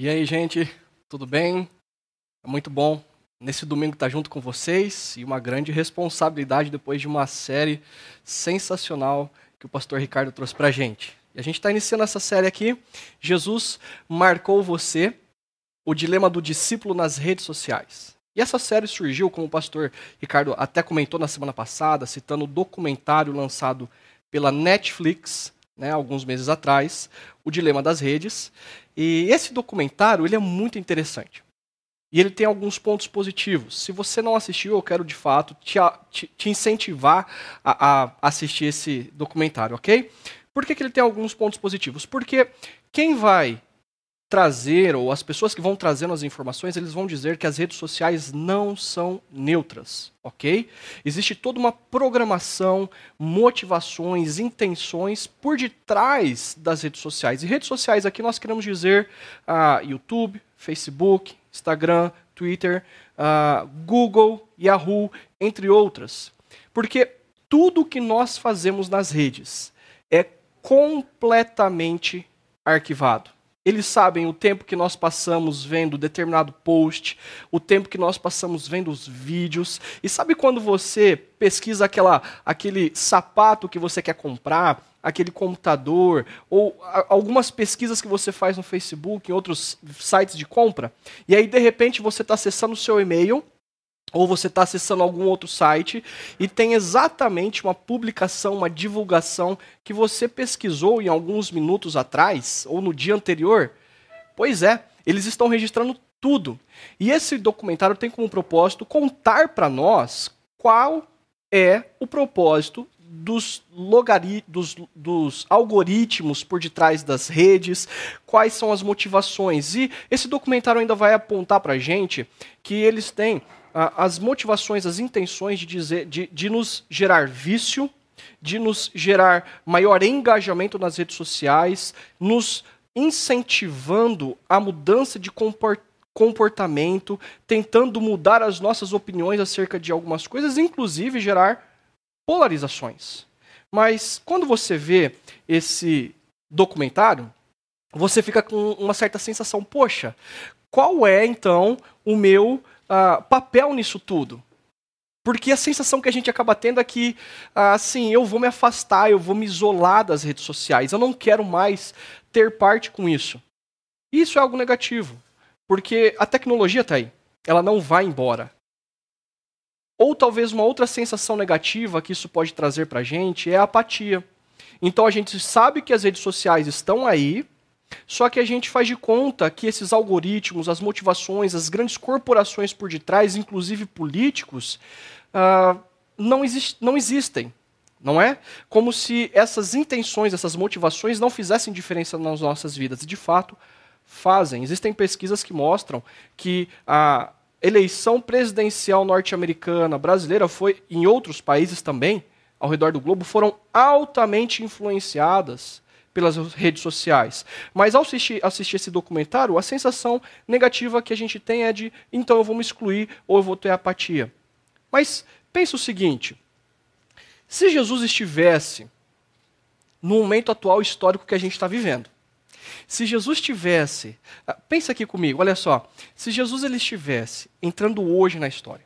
E aí, gente, tudo bem? É muito bom nesse domingo estar junto com vocês e uma grande responsabilidade depois de uma série sensacional que o pastor Ricardo trouxe para a gente. E a gente está iniciando essa série aqui. Jesus marcou você, o dilema do discípulo nas redes sociais. E essa série surgiu, como o pastor Ricardo até comentou na semana passada, citando o documentário lançado pela Netflix, né, alguns meses atrás, O Dilema das Redes. E esse documentário ele é muito interessante. E ele tem alguns pontos positivos. Se você não assistiu, eu quero de fato te, te, te incentivar a, a, assistir esse documentário, ok? Por que, que ele tem alguns pontos positivos? Porque quem vai trazer, ou as pessoas que vão trazendo as informações, eles vão dizer que as redes sociais não são neutras, ok? Existe toda uma programação, motivações, intenções por detrás das redes sociais. E redes sociais aqui nós queremos dizer uh, YouTube, Facebook, Instagram, Twitter, uh, Google, Yahoo, entre outras. Porque tudo que nós fazemos nas redes é completamente arquivado. Eles sabem o tempo que nós passamos vendo determinado post, o tempo que nós passamos vendo os vídeos. E sabe quando você pesquisa aquela, aquele sapato que você quer comprar, aquele computador, ou algumas pesquisas que você faz no Facebook, em outros sites de compra, e aí de repente você está acessando o seu e-mail ou você está acessando algum outro site e tem exatamente uma publicação, uma divulgação que você pesquisou em alguns minutos atrás ou no dia anterior. Pois é, eles estão registrando tudo. E esse documentário tem como propósito contar para nós qual é o propósito dos, logari dos, dos algoritmos por detrás das redes, quais são as motivações. E esse documentário ainda vai apontar para gente que eles têm as motivações, as intenções de, dizer, de, de nos gerar vício, de nos gerar maior engajamento nas redes sociais, nos incentivando a mudança de comportamento, tentando mudar as nossas opiniões acerca de algumas coisas, inclusive gerar polarizações. Mas quando você vê esse documentário, você fica com uma certa sensação: poxa, qual é então o meu uh, papel nisso tudo. Porque a sensação que a gente acaba tendo é que, assim, eu vou me afastar, eu vou me isolar das redes sociais, eu não quero mais ter parte com isso. Isso é algo negativo, porque a tecnologia está aí, ela não vai embora. Ou talvez uma outra sensação negativa que isso pode trazer para a gente é a apatia. Então a gente sabe que as redes sociais estão aí, só que a gente faz de conta que esses algoritmos, as motivações, as grandes corporações por detrás, inclusive políticos, uh, não, exist não existem. Não é? Como se essas intenções, essas motivações não fizessem diferença nas nossas vidas. E de fato fazem. Existem pesquisas que mostram que a eleição presidencial norte-americana, brasileira, foi, em outros países também, ao redor do globo, foram altamente influenciadas pelas redes sociais. Mas ao assistir, assistir esse documentário, a sensação negativa que a gente tem é de então eu vou me excluir ou eu vou ter apatia. Mas pensa o seguinte: se Jesus estivesse no momento atual histórico que a gente está vivendo, se Jesus tivesse, ah, pensa aqui comigo, olha só, se Jesus ele estivesse entrando hoje na história,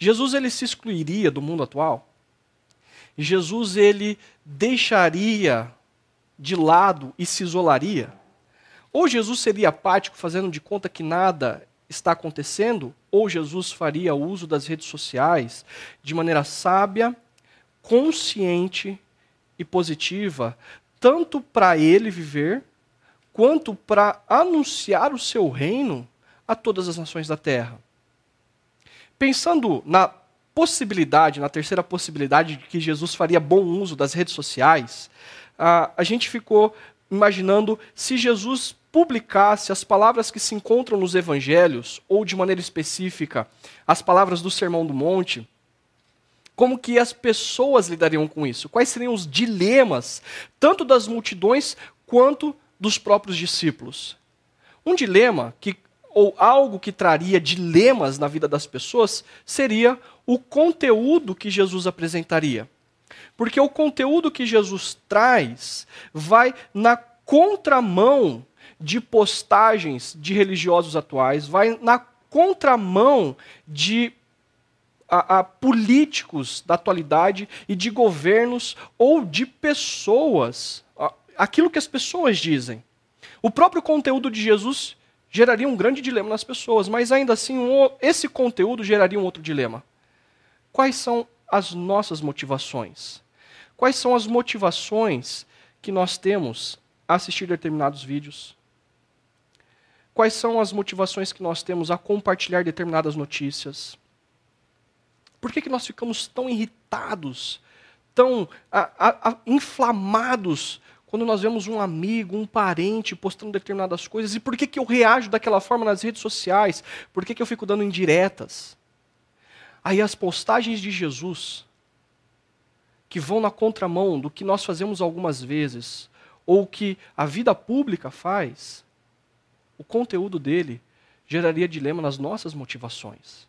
Jesus ele se excluiria do mundo atual? Jesus ele deixaria de lado e se isolaria? Ou Jesus seria apático, fazendo de conta que nada está acontecendo? Ou Jesus faria uso das redes sociais de maneira sábia, consciente e positiva, tanto para ele viver, quanto para anunciar o seu reino a todas as nações da terra? Pensando na possibilidade, na terceira possibilidade de que Jesus faria bom uso das redes sociais, a, gente ficou imaginando se Jesus publicasse as palavras que se encontram nos evangelhos, ou de maneira específica, as palavras do Sermão do Monte, como que as pessoas lidariam com isso? Quais seriam os dilemas, tanto das multidões quanto dos próprios discípulos? Um dilema que ou algo que traria dilemas na vida das pessoas seria o conteúdo que Jesus apresentaria. Porque o conteúdo que Jesus traz vai na contramão de postagens de religiosos atuais, vai na contramão de a, a, políticos da atualidade e de governos ou de pessoas, aquilo que as pessoas dizem. O próprio conteúdo de Jesus geraria um grande dilema nas pessoas, mas ainda assim um, esse conteúdo geraria um outro dilema. Quais são as nossas motivações? Quais são as motivações que nós temos a assistir determinados vídeos? Quais são as motivações que nós temos a compartilhar determinadas notícias? Por que, que nós ficamos tão irritados, tão a, a, a, inflamados quando nós vemos um amigo, um parente postando determinadas coisas? E por que, que eu reajo daquela forma nas redes sociais? Por que, que eu fico dando indiretas? Aí as postagens de Jesus, que vão na contramão do que nós fazemos algumas vezes, ou que a vida pública faz, o conteúdo dele geraria dilema nas nossas motivações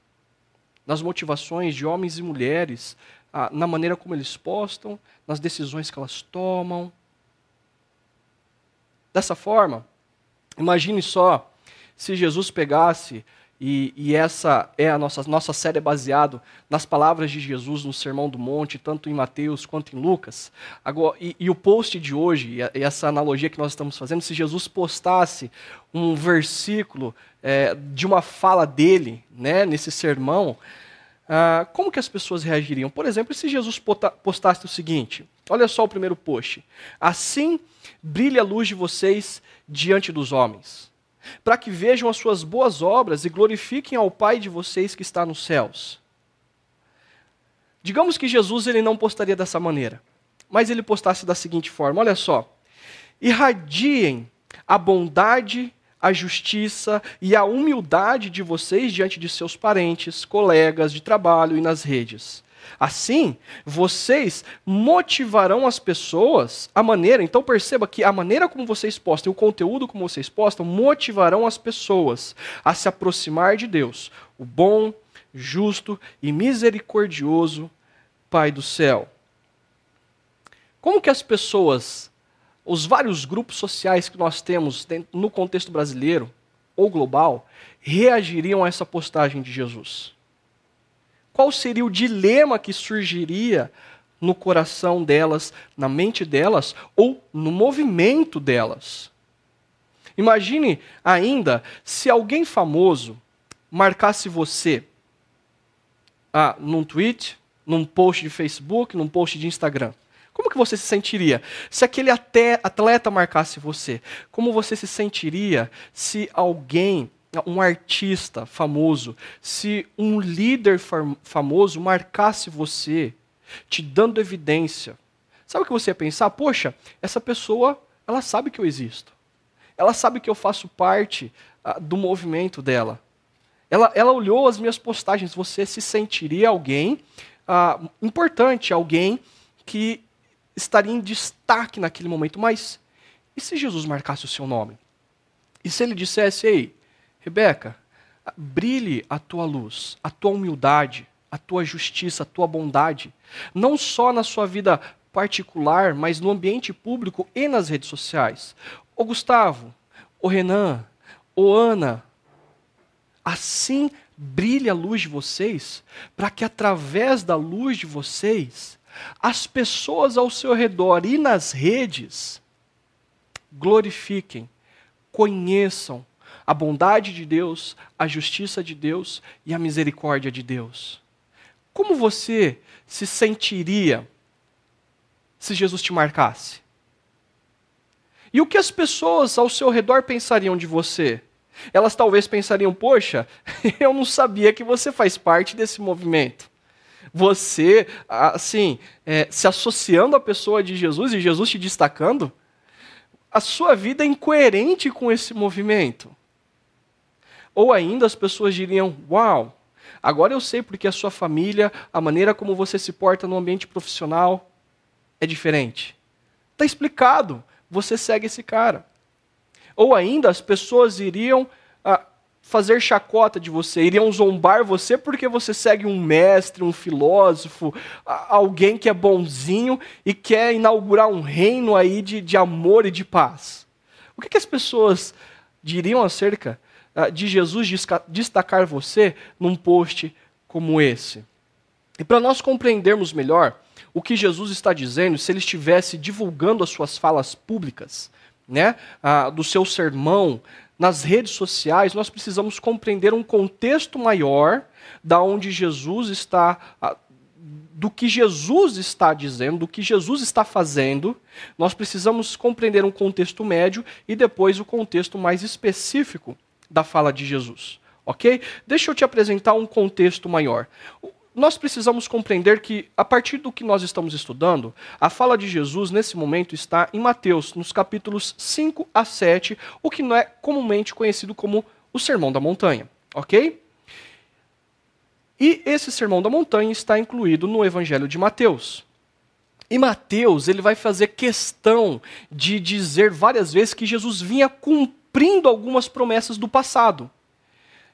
nas motivações de homens e mulheres, ah, na maneira como eles postam, nas decisões que elas tomam. Dessa forma, imagine só se Jesus pegasse e, e, essa é a nossa, nossa série é baseado nas palavras de Jesus no Sermão do Monte, tanto em Mateus quanto em Lucas. Agora, e, e o post de hoje, e essa analogia que nós estamos fazendo, se Jesus postasse um versículo é, de uma fala dele, né, nesse sermão, ah, como que as pessoas reagiriam? Por exemplo, se Jesus postasse o seguinte: olha só o primeiro post. Assim brilha a luz de vocês diante dos homens para que vejam as suas boas obras e glorifiquem ao Pai de vocês que está nos céus. Digamos que Jesus ele não postaria dessa maneira, mas ele postasse da seguinte forma: olha só, irradiem a bondade, a justiça e a humildade de vocês diante de seus parentes, colegas de trabalho e nas redes. Assim, vocês motivarão as pessoas, a maneira, então perceba que a maneira como vocês postam, o conteúdo como vocês postam, motivarão as pessoas a se aproximar de Deus, o bom, justo e misericordioso Pai do céu. Como que as pessoas, os vários grupos sociais que nós temos no contexto brasileiro ou global, reagiriam a essa postagem de Jesus? qual seria o dilema que surgiria no coração delas, na mente delas ou no movimento delas. Imagine ainda se alguém famoso marcasse você ah, num tweet, num post de Facebook, num post de Instagram. Como que você se sentiria se aquele atleta marcasse você? Como você se sentiria se alguém um artista famoso, se um líder famoso marcasse você, te dando evidência, sabe o que você ia pensar? Poxa, essa pessoa, ela sabe que eu existo. Ela sabe que eu faço parte ah, do movimento dela. Ela, ela olhou as minhas postagens. Você se sentiria alguém ah, importante, alguém que estaria em destaque naquele momento. Mas e se Jesus marcasse o seu nome? E se ele dissesse, ei, Rebeca, brilhe a tua luz, a tua humildade, a tua justiça, a tua bondade, não só na sua vida particular, mas no ambiente público e nas redes sociais. Ô Gustavo, ô Renan, ô Ana, assim brilhe a luz de vocês, para que através da luz de vocês, as pessoas ao seu redor e nas redes glorifiquem, conheçam a bondade de Deus, a justiça de Deus e a misericórdia de Deus. Como você se sentiria se Jesus te marcasse? E o que as pessoas ao seu redor pensariam de você? Elas talvez pensariam: poxa, eu não sabia que você faz parte desse movimento. Você, assim, é, se associando à pessoa de Jesus e Jesus te destacando, a sua vida é incoerente com esse movimento. Ou ainda as pessoas diriam: Uau, agora eu sei porque a sua família, a maneira como você se porta no ambiente profissional é diferente. Está explicado, você segue esse cara. Ou ainda as pessoas iriam ah, fazer chacota de você, iriam zombar você porque você segue um mestre, um filósofo, alguém que é bonzinho e quer inaugurar um reino aí de, de amor e de paz. O que, que as pessoas diriam acerca uh, de Jesus destacar você num post como esse? E para nós compreendermos melhor o que Jesus está dizendo, se ele estivesse divulgando as suas falas públicas, né, uh, do seu sermão nas redes sociais, nós precisamos compreender um contexto maior da onde Jesus está do que Jesus está dizendo, do que Jesus está fazendo, nós precisamos compreender um contexto médio e depois o contexto mais específico da fala de Jesus. Ok? Deixa eu te apresentar um contexto maior. Nós precisamos compreender que, a partir do que nós estamos estudando, a fala de Jesus nesse momento está em Mateus, nos capítulos 5 a 7, o que não é comumente conhecido como o Sermão da Montanha. Ok? E esse sermão da montanha está incluído no Evangelho de Mateus. E Mateus, ele vai fazer questão de dizer várias vezes que Jesus vinha cumprindo algumas promessas do passado.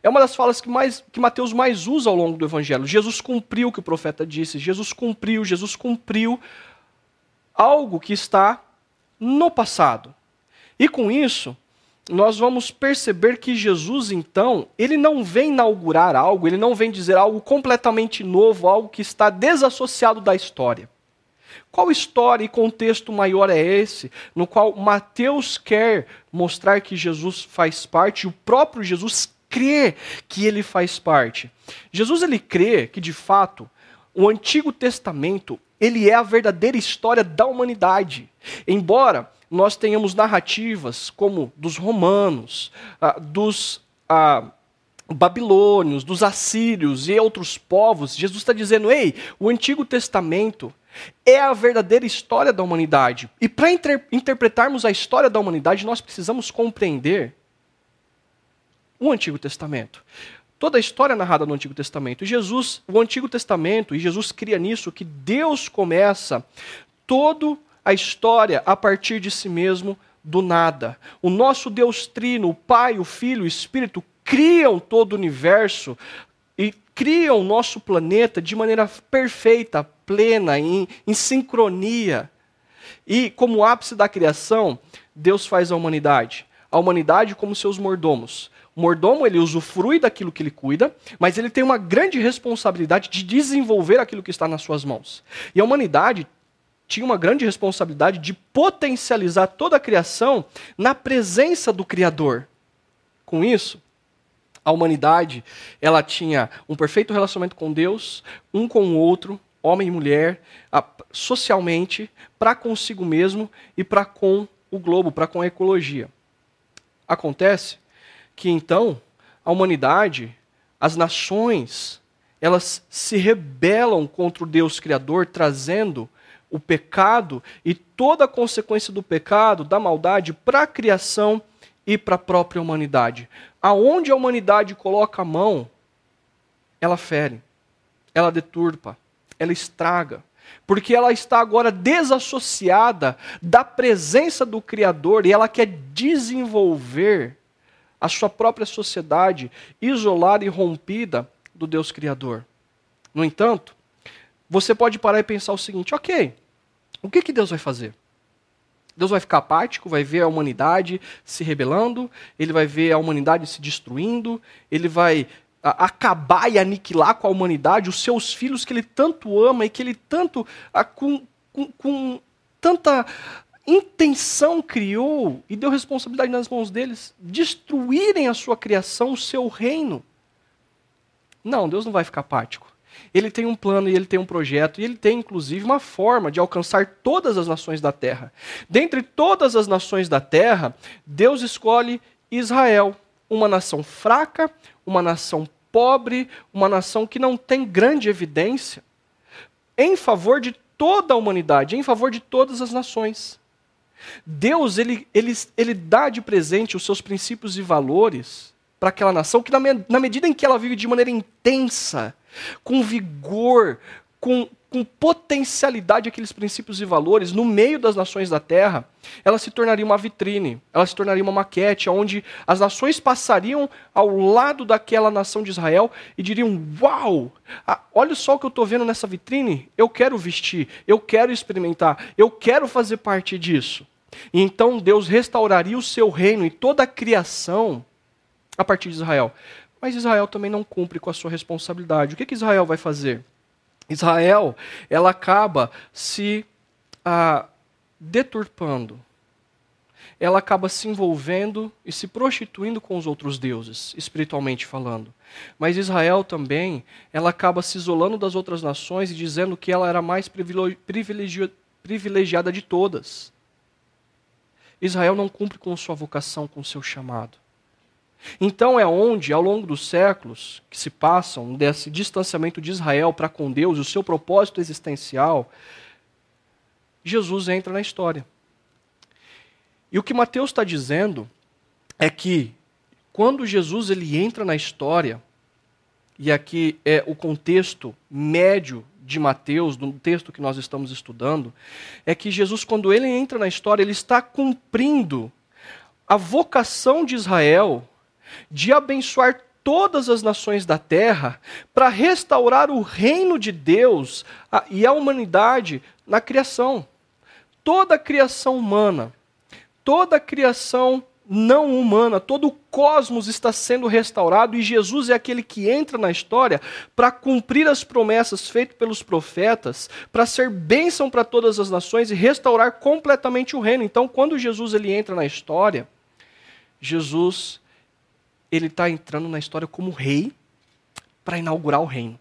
É uma das falas que, mais, que Mateus mais usa ao longo do Evangelho. Jesus cumpriu o que o profeta disse, Jesus cumpriu, Jesus cumpriu algo que está no passado. E com isso, nós vamos perceber que Jesus, então, ele não vem inaugurar algo, ele não vem dizer algo completamente novo, algo que está desassociado da história. Qual história e contexto maior é esse, no qual Mateus quer mostrar que Jesus faz parte, e o próprio Jesus crê que ele faz parte? Jesus ele crê que, de fato, o Antigo Testamento ele é a verdadeira história da humanidade. Embora nós tenhamos narrativas como dos romanos, ah, dos ah, babilônios, dos assírios e outros povos, Jesus está dizendo: ei, o Antigo Testamento é a verdadeira história da humanidade. E para inter interpretarmos a história da humanidade, nós precisamos compreender o Antigo Testamento. Toda a história é narrada no Antigo Testamento. Jesus, o Antigo Testamento, e Jesus cria nisso que Deus começa todo a história a partir de si mesmo do nada. O nosso Deus Trino, o Pai, o Filho, o Espírito, criam todo o universo e criam o nosso planeta de maneira perfeita, plena, em, em sincronia. E como ápice da criação, Deus faz a humanidade. A humanidade como seus mordomos. O mordomo, ele usufrui daquilo que ele cuida, mas ele tem uma grande responsabilidade de desenvolver aquilo que está nas suas mãos. E a humanidade tinha uma grande responsabilidade de potencializar toda a criação na presença do Criador. Com isso, a humanidade ela tinha um perfeito relacionamento com Deus, um com o outro, homem e mulher, socialmente, para consigo mesmo e para com o globo, para com a ecologia. Acontece que então a humanidade, as nações, elas se rebelam contra o Deus Criador, trazendo o pecado e toda a consequência do pecado, da maldade, para a criação e para a própria humanidade. Aonde a humanidade coloca a mão, ela fere, ela deturpa, ela estraga. Porque ela está agora desassociada da presença do Criador e ela quer desenvolver a sua própria sociedade isolada e rompida do Deus Criador. No entanto, você pode parar e pensar o seguinte: ok, o que, que Deus vai fazer? Deus vai ficar apático, vai ver a humanidade se rebelando, ele vai ver a humanidade se destruindo, ele vai acabar e aniquilar com a humanidade os seus filhos que ele tanto ama e que ele tanto, com, com, com tanta intenção criou e deu responsabilidade nas mãos deles, destruírem a sua criação, o seu reino. Não, Deus não vai ficar apático. Ele tem um plano e ele tem um projeto, e ele tem inclusive uma forma de alcançar todas as nações da terra. Dentre todas as nações da terra, Deus escolhe Israel, uma nação fraca, uma nação pobre, uma nação que não tem grande evidência, em favor de toda a humanidade, em favor de todas as nações. Deus ele, ele, ele dá de presente os seus princípios e valores para aquela nação que, na, na medida em que ela vive de maneira intensa, com vigor, com, com potencialidade aqueles princípios e valores no meio das nações da terra, ela se tornaria uma vitrine, ela se tornaria uma maquete, onde as nações passariam ao lado daquela nação de Israel e diriam: Uau, ah, olha só o que eu estou vendo nessa vitrine, eu quero vestir, eu quero experimentar, eu quero fazer parte disso. E então Deus restauraria o seu reino e toda a criação a partir de Israel. Mas Israel também não cumpre com a sua responsabilidade. O que, que Israel vai fazer? Israel, ela acaba se ah, deturpando. Ela acaba se envolvendo e se prostituindo com os outros deuses, espiritualmente falando. Mas Israel também, ela acaba se isolando das outras nações e dizendo que ela era mais privilegiada de todas. Israel não cumpre com sua vocação, com seu chamado. Então é onde, ao longo dos séculos que se passam, desse distanciamento de Israel para com Deus, o seu propósito existencial, Jesus entra na história. E o que Mateus está dizendo é que quando Jesus ele entra na história, e aqui é o contexto médio de Mateus, do texto que nós estamos estudando, é que Jesus, quando ele entra na história, ele está cumprindo a vocação de Israel de abençoar todas as nações da terra para restaurar o reino de Deus e a humanidade na criação. Toda a criação humana, toda a criação não humana, todo o cosmos está sendo restaurado e Jesus é aquele que entra na história para cumprir as promessas feitas pelos profetas, para ser bênção para todas as nações e restaurar completamente o reino. Então, quando Jesus ele entra na história, Jesus ele está entrando na história como rei para inaugurar o reino.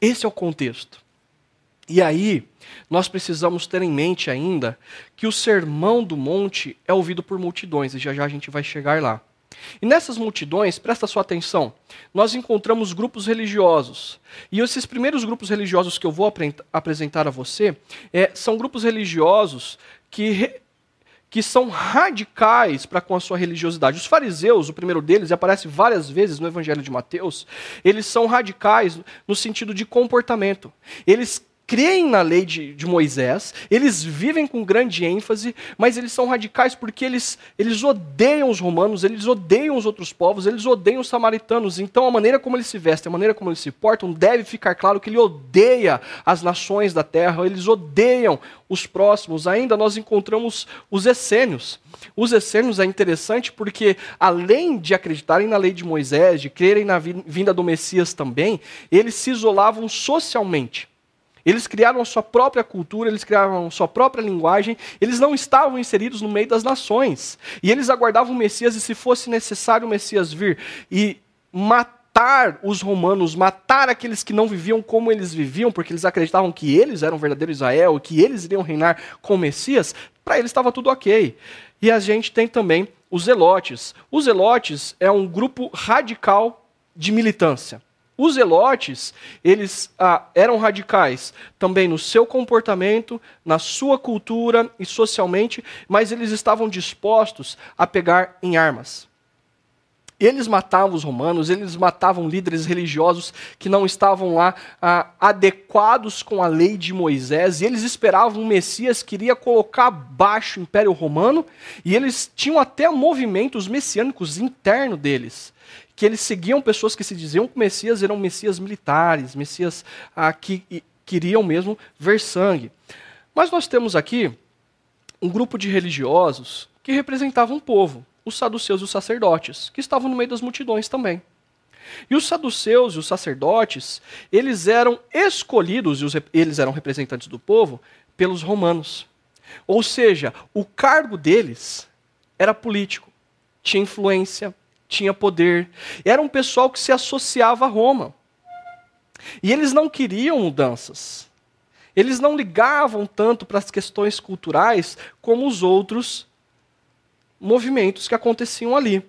Esse é o contexto. E aí, nós precisamos ter em mente ainda que o sermão do monte é ouvido por multidões, e já já a gente vai chegar lá. E nessas multidões, presta sua atenção, nós encontramos grupos religiosos. E esses primeiros grupos religiosos que eu vou apresentar a você é, são grupos religiosos que que são radicais para com a sua religiosidade. Os fariseus, o primeiro deles, aparece várias vezes no Evangelho de Mateus, eles são radicais no sentido de comportamento. Eles creem na lei de, de, Moisés, eles vivem com grande ênfase, mas eles são radicais porque eles, eles odeiam os romanos, eles odeiam os outros povos, eles odeiam os samaritanos. Então a maneira como eles se vestem, a maneira como eles se portam, deve ficar claro que ele odeia as nações da terra, eles odeiam os próximos. Ainda nós encontramos os essênios. Os essênios é interessante porque, além de acreditarem na lei de Moisés, de crerem na vinda do Messias também, eles se isolavam socialmente. Eles criaram a sua própria cultura, eles criaram a sua própria linguagem, eles não estavam inseridos no meio das nações. E eles aguardavam o Messias, e se fosse necessário o Messias vir e matar os romanos, matar aqueles que não viviam como eles viviam, porque eles acreditavam que eles eram o verdadeiro Israel, que eles iriam reinar com o Messias, para eles estava tudo ok. E a gente tem também os Zelotes. Os Zelotes é um grupo radical de militância. Os zelotes, eles ah, eram radicais também no seu comportamento, na sua cultura e socialmente, mas eles estavam dispostos a pegar em armas. Eles matavam os romanos, eles matavam líderes religiosos que não estavam lá ah, adequados com a lei de Moisés, e eles esperavam um Messias que iria colocar abaixo o Império Romano, e eles tinham até movimentos messiânicos internos deles que eles seguiam pessoas que se diziam que Messias eram Messias militares, Messias ah, que queriam mesmo ver sangue. Mas nós temos aqui um grupo de religiosos que representavam um povo, os saduceus e os sacerdotes, que estavam no meio das multidões também. E os saduceus e os sacerdotes, eles eram escolhidos, e eles eram representantes do povo, pelos romanos. Ou seja, o cargo deles era político, tinha influência, tinha poder. Era um pessoal que se associava a Roma. E eles não queriam mudanças. Eles não ligavam tanto para as questões culturais como os outros movimentos que aconteciam ali.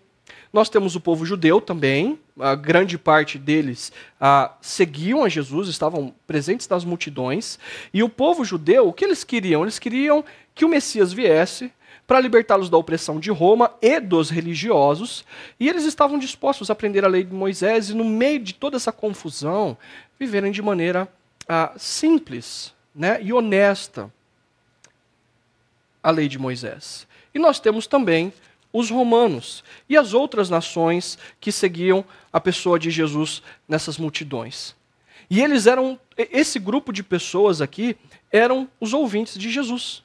Nós temos o povo judeu também, a grande parte deles ah, seguiam a Jesus, estavam presentes nas multidões. E o povo judeu, o que eles queriam? Eles queriam que o Messias viesse, para libertá-los da opressão de Roma e dos religiosos, e eles estavam dispostos a aprender a lei de Moisés e, no meio de toda essa confusão, viverem de maneira ah, simples né, e honesta a lei de Moisés. E nós temos também os romanos e as outras nações que seguiam a pessoa de Jesus nessas multidões. E eles eram, esse grupo de pessoas aqui eram os ouvintes de Jesus.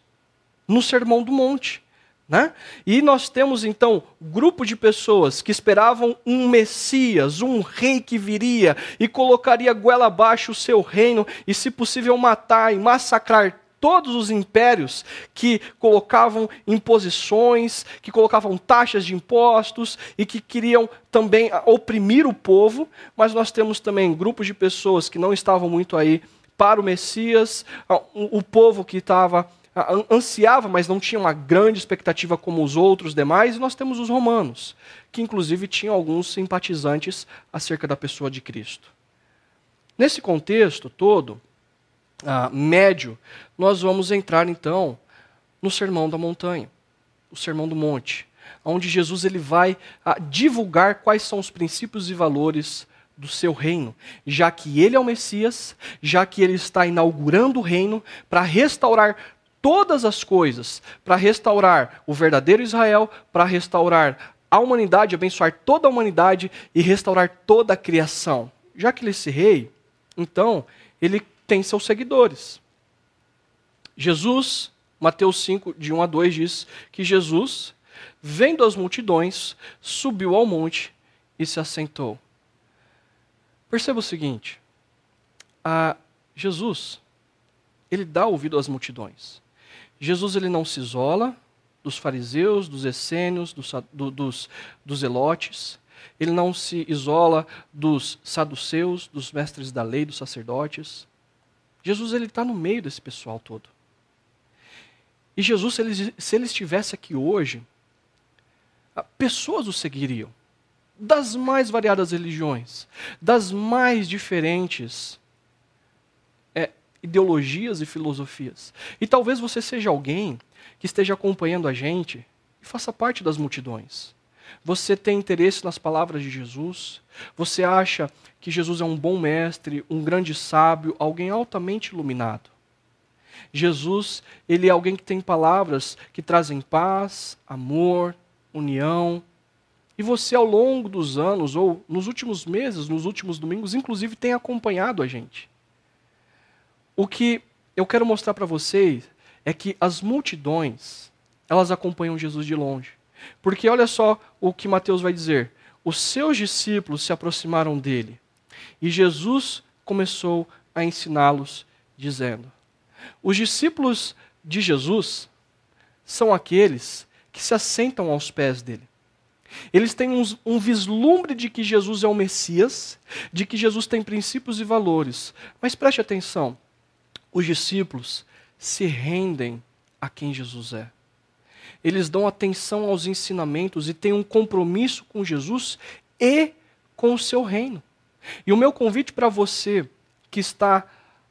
No Sermão do Monte. Né? E nós temos então grupo de pessoas que esperavam um Messias, um rei que viria e colocaria goela abaixo o seu reino e, se possível, matar e massacrar todos os impérios que colocavam imposições, que colocavam taxas de impostos e que queriam também oprimir o povo, mas nós temos também grupos de pessoas que não estavam muito aí para o Messias, o povo que estava ansiava, mas não tinha uma grande expectativa como os outros demais, e nós temos os romanos, que inclusive tinham alguns simpatizantes acerca da pessoa de Cristo. Nesse contexto todo, uh, médio, nós vamos entrar então no Sermão da Montanha, o Sermão do Monte, onde Jesus ele vai uh, divulgar quais são os princípios e valores do seu reino, já que ele é o Messias, já que ele está inaugurando o reino para restaurar todas as coisas, para restaurar o verdadeiro Israel, para restaurar a humanidade, abençoar toda a humanidade e restaurar toda a criação. Já que ele é esse rei, então, ele tem seus seguidores. Jesus, Mateus 5, de 1 a 2, diz que Jesus, vendo as multidões, subiu ao monte e se assentou. Perceba o seguinte: Jesus, ele dá ouvido às multidões. Jesus ele não se isola dos fariseus, dos essênios, dos, do, dos, dos elotes. Ele não se isola dos saduceus, dos mestres da lei, dos sacerdotes. Jesus ele está no meio desse pessoal todo. E Jesus, se ele, se ele estivesse aqui hoje, pessoas o seguiriam, das mais variadas religiões, das mais diferentes ideologias e filosofias. E talvez você seja alguém que esteja acompanhando a gente e faça parte das multidões. Você tem interesse nas palavras de Jesus? Você acha que Jesus é um bom mestre, um grande sábio, alguém altamente iluminado? Jesus, ele é alguém que tem palavras que trazem paz, amor, união. E você, ao longo dos anos, ou nos últimos meses, nos últimos domingos, inclusive, tem acompanhado a gente. O que eu quero mostrar para vocês é que as multidões, elas acompanham Jesus de longe. Porque olha só o que Mateus vai dizer. Os seus discípulos se aproximaram dele e Jesus começou a ensiná-los, dizendo: Os discípulos de Jesus são aqueles que se assentam aos pés dele. Eles têm um, um, vislumbre de que Jesus é o Messias, de que Jesus tem princípios e valores. Mas preste atenção: os discípulos se rendem a quem Jesus é eles dão atenção aos ensinamentos e têm um compromisso com Jesus e com o seu reino. E o meu convite para você que está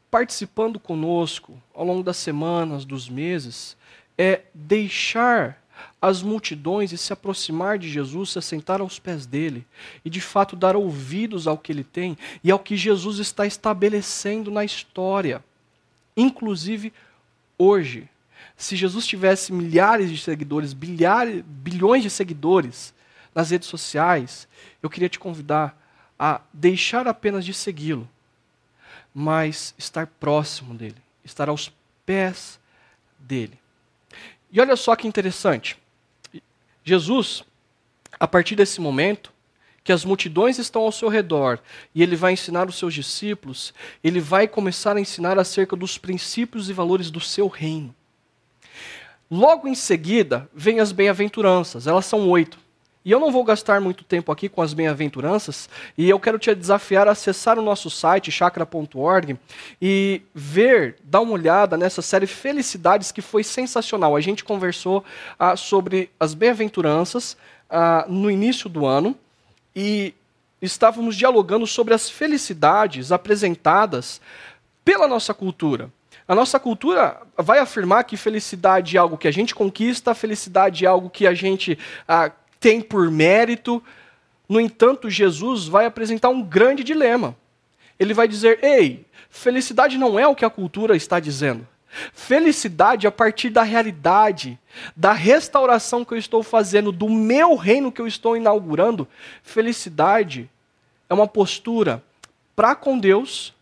participando conosco ao longo das semanas, dos meses, é deixar as multidões e se aproximar de Jesus, se assentar aos pés dele e de fato dar ouvidos ao que ele tem e ao que Jesus está estabelecendo na história, inclusive hoje. Se Jesus tivesse milhares de seguidores, bilhares, bilhões de seguidores nas redes sociais, eu queria te convidar a deixar apenas de segui-lo, mas estar próximo dele, estar aos pés dele. E olha só que interessante. Jesus, a partir desse momento, que as multidões estão ao seu redor e ele vai ensinar os seus discípulos, ele vai começar a ensinar acerca dos princípios e valores do seu reino. Logo em seguida, vem as bem-aventuranças, elas são oito. E eu não vou gastar muito tempo aqui com as bem-aventuranças, e eu quero te desafiar a acessar o nosso site, chakra.org, e ver, dar uma olhada nessa série Felicidades, que foi sensacional. A gente conversou ah, sobre as bem-aventuranças ah, no início do ano, e estávamos dialogando sobre as felicidades apresentadas pela nossa cultura. A nossa cultura vai afirmar que felicidade é algo que a gente conquista, felicidade é algo que a gente ah, tem por mérito. No entanto, Jesus vai apresentar um grande dilema. Ele vai dizer: ei, felicidade não é o que a cultura está dizendo. Felicidade a partir da realidade, da restauração que eu estou fazendo, do meu reino que eu estou inaugurando. Felicidade é uma postura para com Deus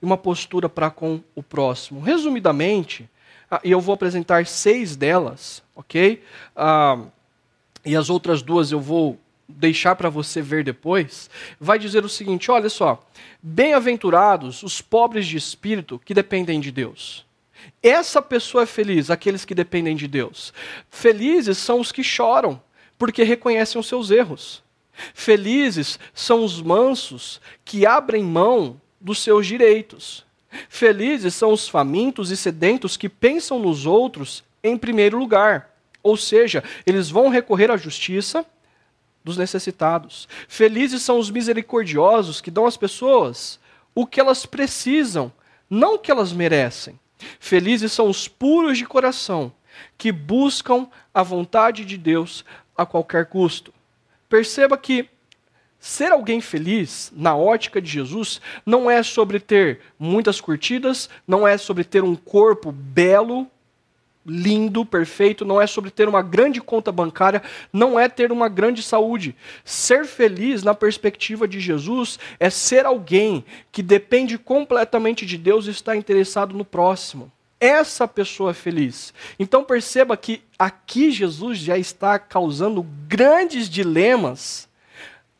e uma postura para com o próximo. Resumidamente, ah, e eu vou apresentar seis delas, ok? Ah, e as outras duas eu vou deixar para você ver depois, vai dizer o seguinte: olha só, bem-aventurados os pobres de espírito que dependem de Deus. Essa pessoa é feliz, aqueles que dependem de Deus. Felizes são os que choram, porque reconhecem os seus erros. Felizes são os mansos que abrem mão dos seus direitos. Felizes são os famintos e sedentos que pensam nos outros em primeiro lugar. Ou seja, eles vão recorrer à justiça dos necessitados. Felizes são os misericordiosos que dão às pessoas o que elas precisam, não o que elas merecem. Felizes são os puros de coração, que buscam a vontade de Deus a qualquer custo. Perceba que ser alguém feliz, na ótica de Jesus, não é sobre ter muitas curtidas, não é sobre ter um corpo belo, lindo, perfeito, não é sobre ter uma grande conta bancária, não é ter uma grande saúde. Ser feliz, na perspectiva de Jesus, é ser alguém que depende completamente de Deus e está interessado no próximo. Essa pessoa é feliz. Então perceba que aqui Jesus já está causando grandes dilemas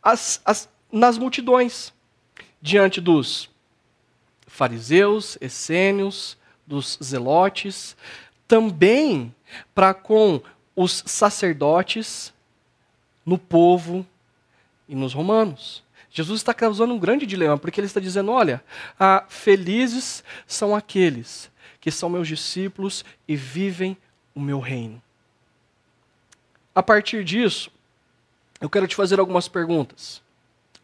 as, as, nas multidões, diante dos fariseus, essênios, dos zelotes, também para com os sacerdotes, no povo e nos romanos. Jesus está causando um grande dilema, porque ele está dizendo: olha, ah, felizes são aqueles que são meus discípulos e vivem o meu reino. A partir disso, eu quero te fazer algumas perguntas.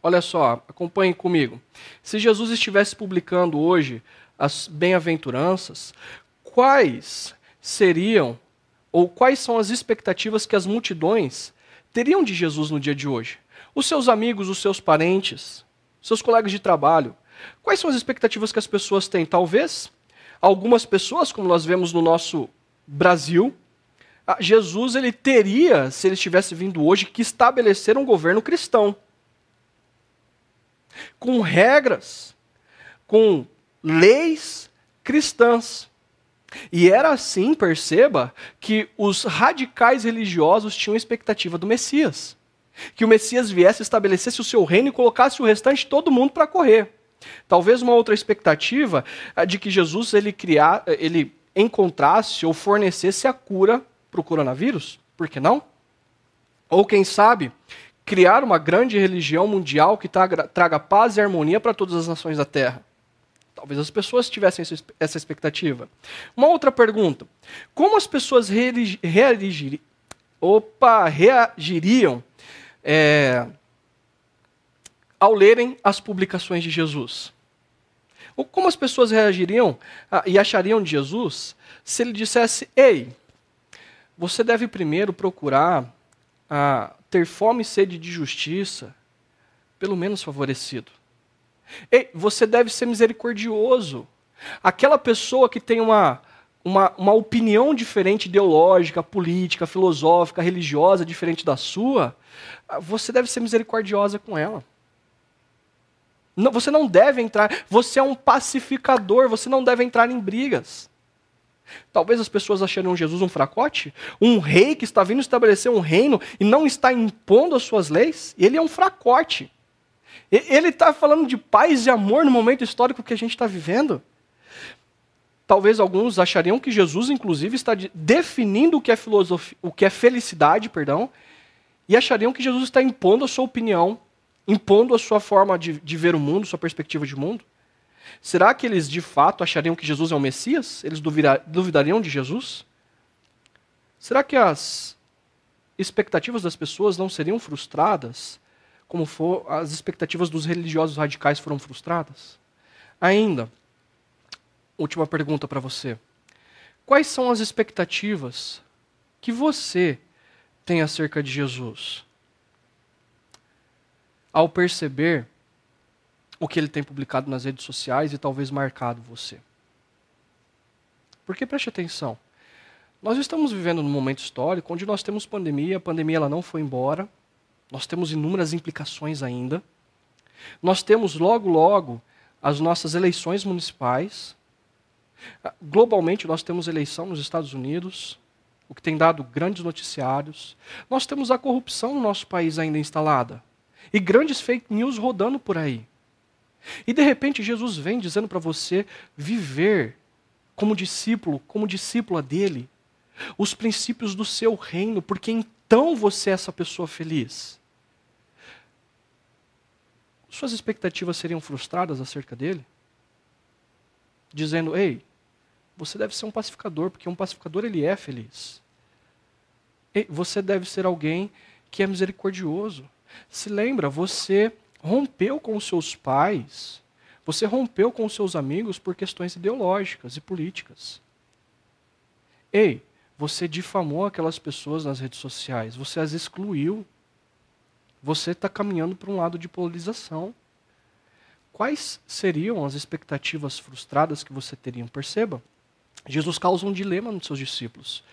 Olha só, acompanhe comigo. Se Jesus estivesse publicando hoje as bem-aventuranças, quais seriam, ou quais são as expectativas que as multidões teriam de Jesus no dia de hoje? Os seus amigos, os seus parentes, seus colegas de trabalho. Quais são as expectativas que as pessoas têm? Talvez algumas pessoas, como nós vemos no nosso Brasil, Jesus ele teria, se ele estivesse vindo hoje, que estabelecer um governo cristão. Com regras, com leis cristãs. E era assim, perceba, que os radicais religiosos tinham expectativa do Messias. Que o Messias viesse, estabelecesse o seu reino e colocasse o restante todo mundo para correr. Talvez uma outra expectativa é de que Jesus ele criar, ele encontrasse ou fornecesse a cura para o coronavírus, por que não? Ou quem sabe criar uma grande religião mundial que traga, traga paz e harmonia para todas as nações da Terra. Talvez as pessoas tivessem essa expectativa. Uma outra pergunta: como as pessoas reagiriam, opa, reagiriam é, ao lerem as publicações de Jesus? Ou como as pessoas reagiriam e achariam de Jesus se ele dissesse: Ei, você deve primeiro procurar ter fome e sede de justiça, pelo menos favorecido. Ei, você deve ser misericordioso. Aquela pessoa que tem uma, uma, uma opinião diferente ideológica, política, filosófica, religiosa, diferente da sua, você deve ser misericordiosa com ela. Não, você não deve entrar, você é um pacificador, você não deve entrar em brigas. Talvez as pessoas achariam Jesus um fracote, um rei que está vindo estabelecer um reino e não está impondo as suas leis, ele é um fracote. Ele está falando de paz e amor no momento histórico que a gente está vivendo. Talvez alguns achariam que Jesus, inclusive, está definindo o que é filosofia, o que é felicidade, perdão, e achariam que Jesus está impondo a sua opinião, impondo a sua forma de, de ver o mundo, sua perspectiva de mundo. Será que eles de fato achariam que Jesus é o Messias? Eles duvidariam de Jesus? Será que as expectativas das pessoas não seriam frustradas como for, as expectativas dos religiosos radicais foram frustradas? Ainda, última pergunta para você. Quais são as expectativas que você tem acerca de Jesus? Ao perceber o que ele tem publicado nas redes sociais e talvez marcado você. Porque preste atenção. Nós estamos vivendo num momento histórico onde nós temos pandemia, a pandemia ela não foi embora, nós temos inúmeras implicações ainda. Nós temos logo, logo as nossas eleições municipais. Ah, globalmente, nós temos eleição nos Estados Unidos, o que tem dado grandes noticiários. Nós temos a corrupção no nosso país ainda instalada. E grandes fake news rodando por aí. E de repente Jesus vem dizendo para você viver como discípulo, como discípula dele, os princípios do seu reino, porque então você é essa pessoa feliz. Suas expectativas seriam frustradas acerca dele? Dizendo, ei, você deve ser um pacificador, porque um pacificador ele é feliz. Ei, você deve ser alguém que é misericordioso. Se lembra, você rompeu com os seus pais, você rompeu com os seus amigos por questões ideológicas e políticas. Ei, você difamou aquelas pessoas nas redes sociais, você as excluiu. Você está caminhando para um lado de polarização. Quais seriam as expectativas frustradas que você teria? Perceba, Jesus causa um dilema nos seus discípulos.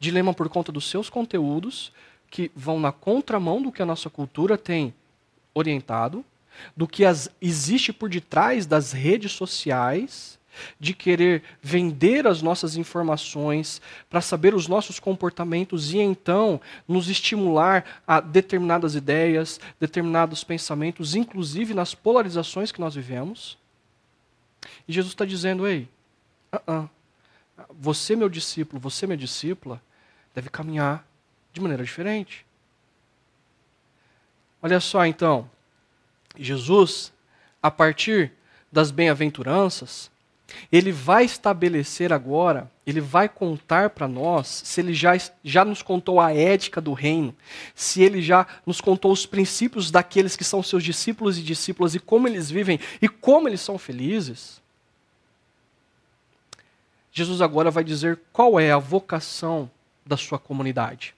Dilema por conta dos seus conteúdos, que vão na contramão do que a nossa cultura tem orientado, do que as, existe por detrás das redes sociais, de querer vender as nossas informações para saber os nossos comportamentos e então nos estimular a determinadas ideias, determinados pensamentos, inclusive nas polarizações que nós vivemos. E Jesus está dizendo: ei, uh -uh, você, meu discípulo, você, minha discípula, deve caminhar de maneira diferente. Olha só então, Jesus, a partir das bem-aventuranças, ele vai estabelecer agora, ele vai contar para nós, se ele já, já nos contou a ética do reino, se ele já nos contou os princípios daqueles que são seus discípulos e discípulas e como eles vivem e como eles são felizes. Jesus agora vai dizer qual é a vocação da sua comunidade.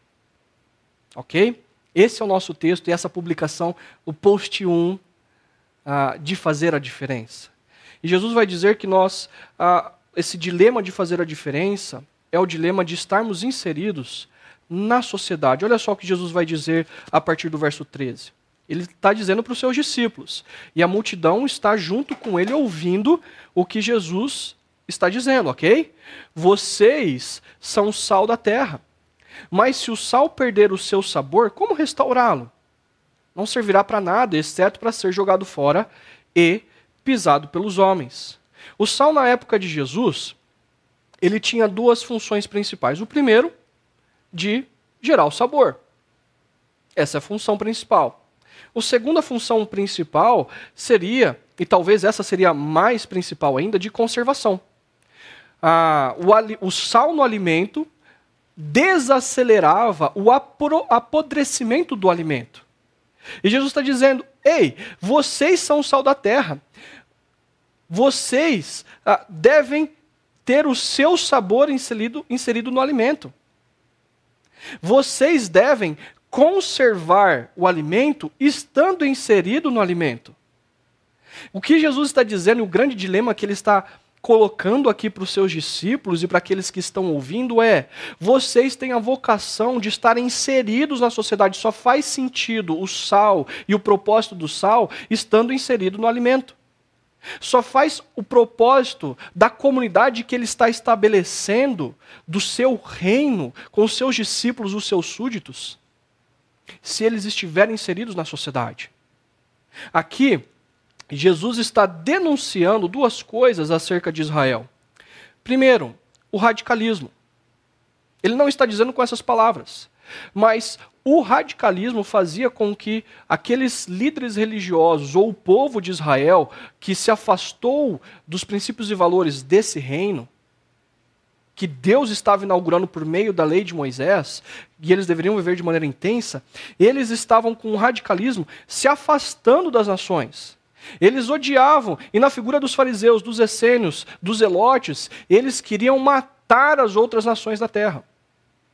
Ok? Esse é o nosso texto e essa publicação, o post 1 uh, de fazer a diferença. E Jesus vai dizer que nós, uh, esse dilema de fazer a diferença é o dilema de estarmos inseridos na sociedade. Olha só o que Jesus vai dizer a partir do verso 13. Ele está dizendo para os seus discípulos, e a multidão está junto com ele ouvindo o que Jesus está dizendo, ok? Vocês são o sal da terra. Mas se o sal perder o seu sabor, como restaurá-lo? não servirá para nada, exceto para ser jogado fora e pisado pelos homens. O sal na época de Jesus, ele tinha duas funções principais. O primeiro, de gerar o sabor. Essa é a função principal. A segunda função principal seria, e talvez essa seria mais principal ainda, de conservação. Ah, o, o sal no alimento desacelerava o apodrecimento do alimento. E Jesus está dizendo: ei, vocês são o sal da terra. Vocês ah, devem ter o seu sabor inserido, inserido no alimento. Vocês devem conservar o alimento estando inserido no alimento. O que Jesus está dizendo, o grande dilema que ele está colocando aqui para os seus discípulos e para aqueles que estão ouvindo é: vocês têm a vocação de estar inseridos na sociedade. Só faz sentido o sal e o propósito do sal estando inserido no alimento. Só faz o propósito da comunidade que ele está estabelecendo, do seu reino, com os seus discípulos, os seus súditos, se eles estiverem inseridos na sociedade. Aqui, Jesus está denunciando duas coisas acerca de Israel. Primeiro, o radicalismo. Ele não está dizendo com essas palavras, mas o radicalismo fazia com que aqueles líderes religiosos ou o povo de Israel que se afastou dos princípios e valores desse reino, que Deus estava inaugurando por meio da lei de Moisés, e eles deveriam viver de maneira intensa, eles estavam com o radicalismo se afastando das nações. Eles odiavam, e na figura dos fariseus, dos essênios, dos elotes, eles queriam matar as outras nações da terra.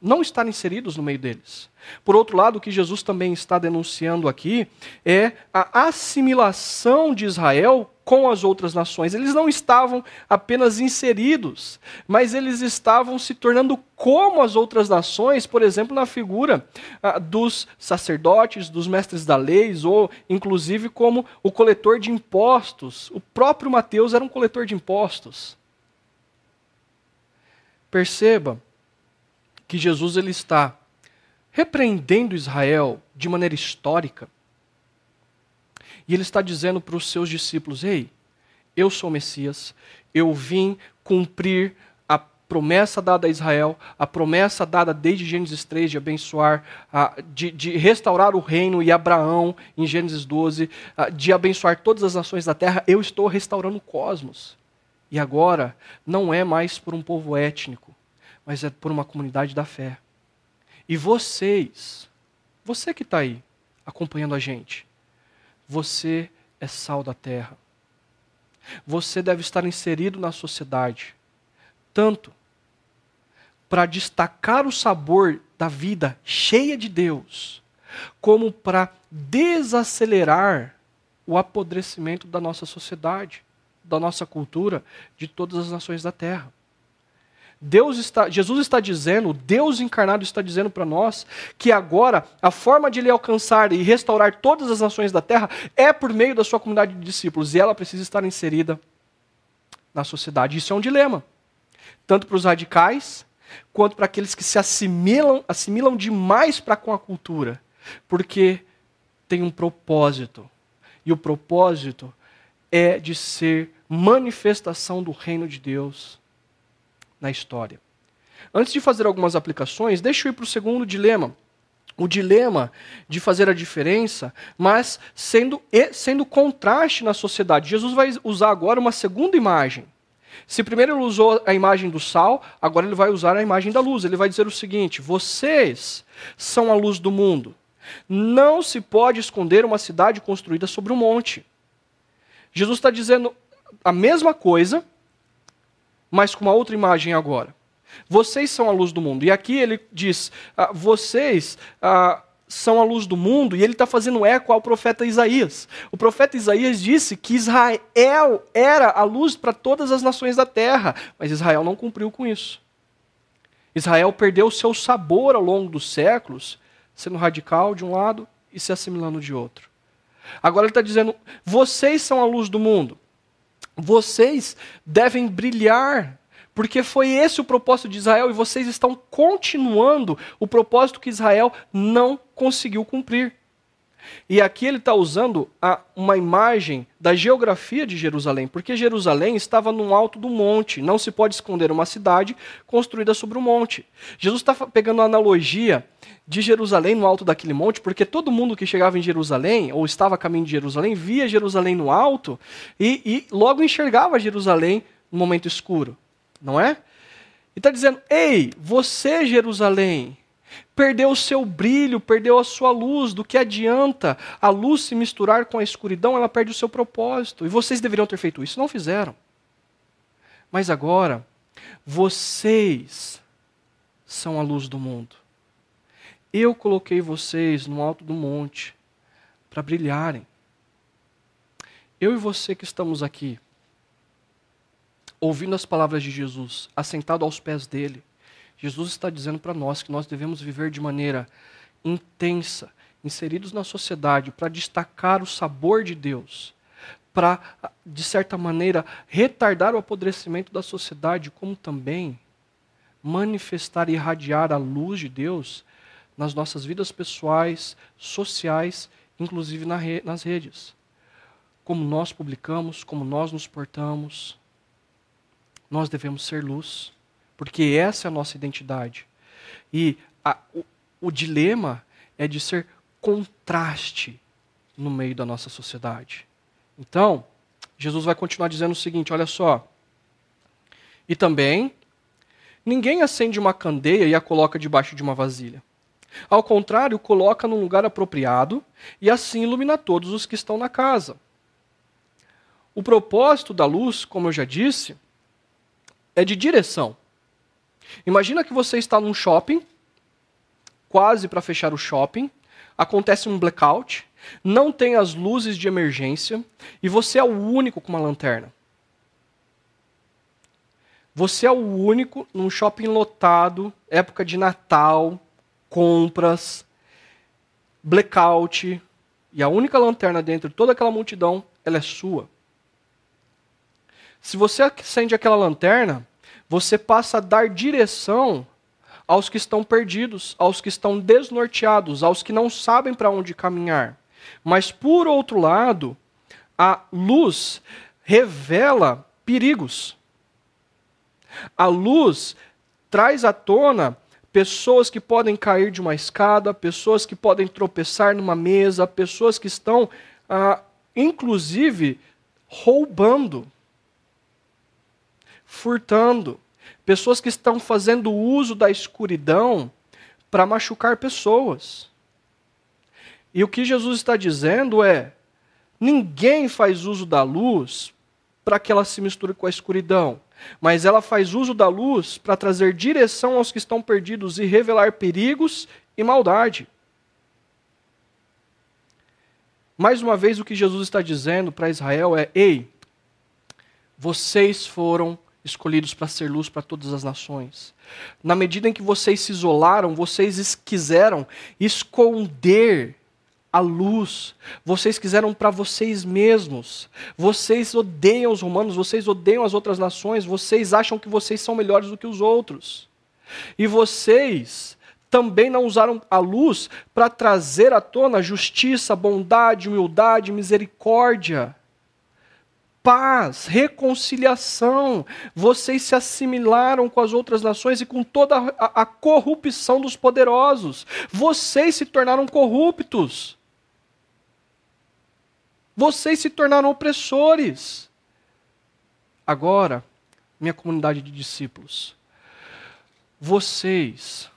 Não estar inseridos no meio deles. Por outro lado, o que Jesus também está denunciando aqui é a assimilação de Israel com as outras nações. Eles não estavam apenas inseridos, mas eles estavam se tornando como as outras nações, por exemplo, na figura ah, dos sacerdotes, dos mestres da lei, ou inclusive como o coletor de impostos. O próprio Mateus era um coletor de impostos. Perceba que Jesus ele está repreendendo Israel de maneira histórica. E ele está dizendo para os seus discípulos: Ei, eu sou o Messias, eu vim cumprir a promessa dada a Israel, a promessa dada desde Gênesis 3 de abençoar, de, de restaurar o reino e Abraão em Gênesis 12, de abençoar todas as nações da terra. Eu estou restaurando o cosmos. E agora não é mais por um povo étnico, mas é por uma comunidade da fé. E vocês, você que está aí acompanhando a gente, você é sal da terra. Você deve estar inserido na sociedade, tanto para destacar o sabor da vida cheia de Deus, como para desacelerar o apodrecimento da nossa sociedade, da nossa cultura, de todas as nações da terra. Deus está, Jesus está dizendo, Deus encarnado está dizendo para nós que agora a forma de ele alcançar e restaurar todas as nações da terra é por meio da sua comunidade de discípulos e ela precisa estar inserida na sociedade. Isso é um dilema, tanto para os radicais quanto para aqueles que se assimilam, assimilam demais para com a cultura, porque tem um propósito. E o propósito é de ser manifestação do reino de Deus na história. Antes de fazer algumas aplicações, deixa eu ir para o segundo dilema. O dilema de fazer a diferença, mas sendo, sendo contraste na sociedade. Jesus vai usar agora uma segunda imagem. Se primeiro ele usou a imagem do sal, agora ele vai usar a imagem da luz. Ele vai dizer o seguinte: vocês são a luz do mundo. Não se pode esconder uma cidade construída sobre um monte. Jesus está dizendo a mesma coisa, mas com uma outra imagem agora. Vocês são a luz do mundo. E aqui ele diz: ah, vocês ah, são a luz do mundo, e ele está fazendo eco ao profeta Isaías. O profeta Isaías disse que Israel era a luz para todas as nações da terra, mas Israel não cumpriu com isso. Israel perdeu o seu sabor ao longo dos séculos, sendo radical de um lado e se assimilando de outro. Agora ele está dizendo: vocês são a luz do mundo vocês devem brilhar, porque foi esse o propósito de Israel e vocês estão continuando o propósito que Israel não conseguiu cumprir. E aqui ele está usando a, uma imagem da geografia de Jerusalém, porque Jerusalém estava no alto do monte, não se pode esconder uma cidade construída sobre um monte. Jesus está pegando a analogia de Jerusalém no alto daquele monte, porque todo mundo que chegava em Jerusalém, ou estava a caminho de Jerusalém, via Jerusalém no alto e, e logo enxergava Jerusalém no momento escuro, não é? E está dizendo: Ei, você, Jerusalém, perdeu o seu brilho, perdeu a sua luz. Do que adianta a luz se misturar com a escuridão? Ela perde o seu propósito. E vocês deveriam ter feito isso, não fizeram. Mas agora, vocês são a luz do mundo. Eu coloquei vocês no alto do monte para brilharem. Eu e você que estamos aqui, ouvindo as palavras de Jesus, assentado aos pés dele, Jesus está dizendo para nós que nós devemos viver de maneira intensa, inseridos na sociedade, para destacar o sabor de Deus, para, de certa maneira, retardar o apodrecimento da sociedade, como também manifestar e irradiar a luz de Deus nas nossas vidas pessoais, sociais, inclusive nas redes. Como nós publicamos, como nós nos portamos, nós devemos ser luz, porque essa é a nossa identidade. E a, o, o dilema é de ser contraste no meio da nossa sociedade. Então, Jesus vai continuar dizendo o seguinte: olha só. E também, ninguém acende uma candeia e a coloca debaixo de uma vasilha. Ao contrário, coloca num lugar apropriado e assim ilumina todos os que estão na casa. O propósito da luz, como eu já disse, é de direção. Imagina que você está num shopping, quase para fechar o shopping, acontece um blackout, não tem as luzes de emergência e você é o único com uma lanterna. Você é o único num shopping lotado, época de Natal, compras, blackout, e a única lanterna dentro de toda aquela multidão, ela é sua. Se você acende aquela lanterna, você passa a dar direção aos que estão perdidos, aos que estão desnorteados, aos que não sabem para onde caminhar. Mas, por outro lado, a luz revela perigos. A luz traz à tona pessoas que podem cair de uma escada, pessoas que podem tropeçar numa mesa, pessoas que estão, ah, inclusive, roubando, furtando, pessoas que estão fazendo uso da escuridão para machucar pessoas. E o que Jesus está dizendo é: ninguém faz uso da luz para que ela se misture com a escuridão, mas ela faz uso da luz para trazer direção aos que estão perdidos e revelar perigos e maldade. Mais uma vez, o que Jesus está dizendo para Israel é: ei, vocês foram escolhidos para ser luz para todas as nações. Na medida em que vocês se isolaram, vocês quiseram esconder a luz. Vocês quiseram para vocês mesmos. Vocês odeiam os romanos, vocês odeiam as outras nações, vocês acham que vocês são melhores do que os outros. E vocês também não usaram a luz para trazer à tona justiça, bondade, humildade, misericórdia paz, reconciliação. Vocês se assimilaram com as outras nações e com toda a, a, corrupção dos poderosos. Vocês se tornaram corruptos. Vocês se tornaram opressores. Agora, minha comunidade de discípulos, vocês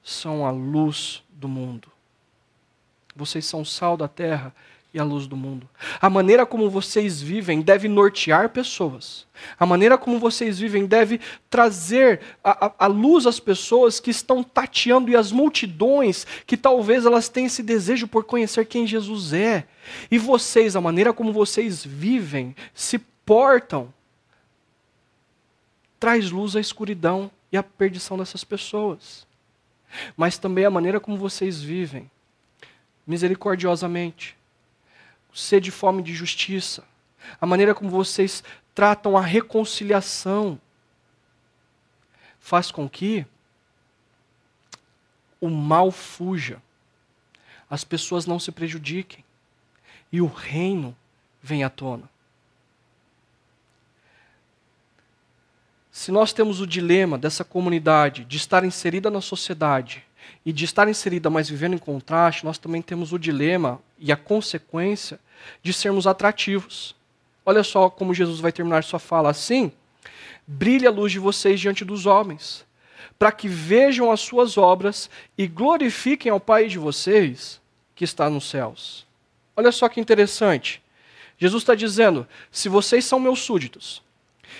são a luz do mundo. Vocês são o sal da terra e a luz do mundo. A maneira como vocês vivem deve nortear pessoas. A maneira como vocês vivem deve trazer a, luz às pessoas que estão tateando e às multidões que talvez elas tenham esse desejo por conhecer quem Jesus é. E vocês, a maneira como vocês vivem, se portam, traz luz à escuridão e à perdição dessas pessoas. Mas também a maneira como vocês vivem, misericordiosamente, sede e fome de justiça, a maneira como vocês tratam a reconciliação, faz com que o mal fuja, as pessoas não se prejudiquem e o reino venha à tona. Se nós temos o dilema dessa comunidade de estar inserida na sociedade e de estar inserida, mas vivendo em contraste, nós também temos o dilema e a consequência de sermos atrativos. Olha só como Jesus vai terminar sua fala assim: brilhe a luz de vocês diante dos homens, para que vejam as suas obras e glorifiquem ao Pai de vocês que está nos céus. Olha só que interessante. Jesus está dizendo: se vocês são meus súditos,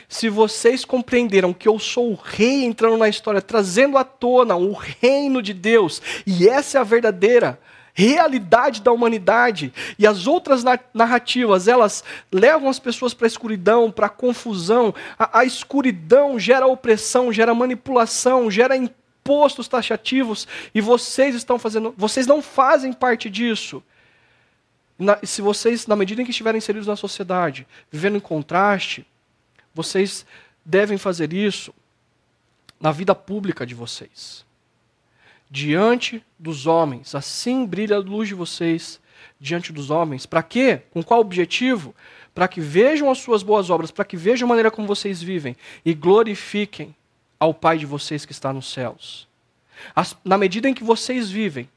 se vocês compreenderam que eu sou o rei entrando na história, trazendo à tona o reino de Deus, e essa é a verdadeira realidade da humanidade, e as outras narrativas, elas levam as pessoas para a escuridão, para a confusão. A, escuridão gera opressão, gera manipulação, gera impostos taxativos, e vocês estão fazendo, vocês não fazem parte disso. Na, se vocês, na medida em que estiverem inseridos na sociedade, vivendo em contraste, vocês devem fazer isso na vida pública de vocês. Diante dos homens. Assim brilha a luz de vocês diante dos homens. Para quê? Com qual objetivo? Para que vejam as suas boas obras, para que vejam a maneira como vocês vivem e glorifiquem ao Pai de vocês que está nos céus. As, na medida em que vocês vivem,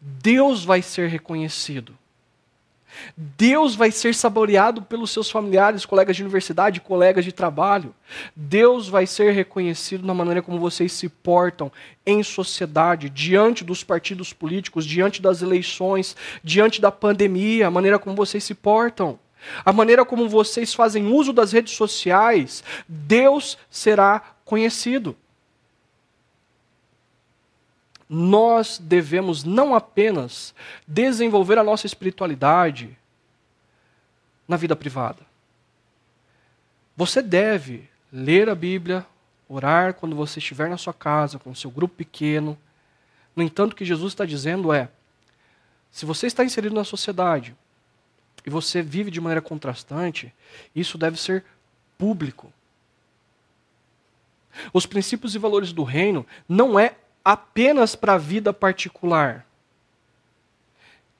Deus vai ser reconhecido. Deus vai ser saboreado pelos seus familiares, colegas de universidade, colegas de trabalho. Deus vai ser reconhecido na maneira como vocês se portam em sociedade, diante dos partidos políticos, diante das eleições, diante da pandemia, a maneira como vocês se portam. A maneira como vocês fazem uso das redes sociais, Deus será conhecido nós devemos não apenas desenvolver a nossa espiritualidade na vida privada. Você deve ler a Bíblia, orar quando você estiver na sua casa, com o seu grupo pequeno. No entanto, o que Jesus está dizendo é: se você está inserido na sociedade e você vive de maneira contrastante, isso deve ser público. Os princípios e valores do reino não é apenas para a vida particular.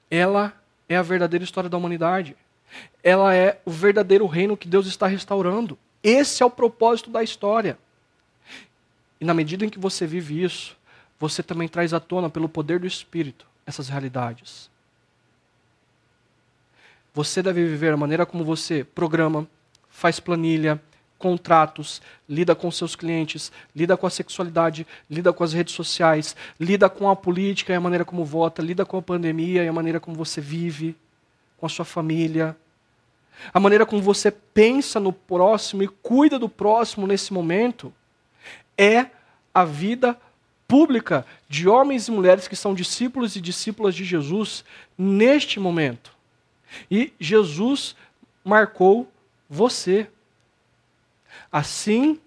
Ela é a verdadeira história da humanidade. Ela é o verdadeiro reino que Deus está restaurando. Esse é o propósito da história. E na medida em que você vive isso, você também traz à tona, pelo poder do Espírito, essas realidades. Você deve viver a maneira como você programa, faz planilha, contratos, lida com seus clientes, lida com a sexualidade, lida com as redes sociais, lida com a política e a maneira como vota, lida com a pandemia e a maneira como você vive, com a sua família, a maneira como você pensa no próximo e cuida do próximo nesse momento, é a vida pública de homens e mulheres que são discípulos e discípulas de Jesus neste momento. E Jesus marcou você. Assim,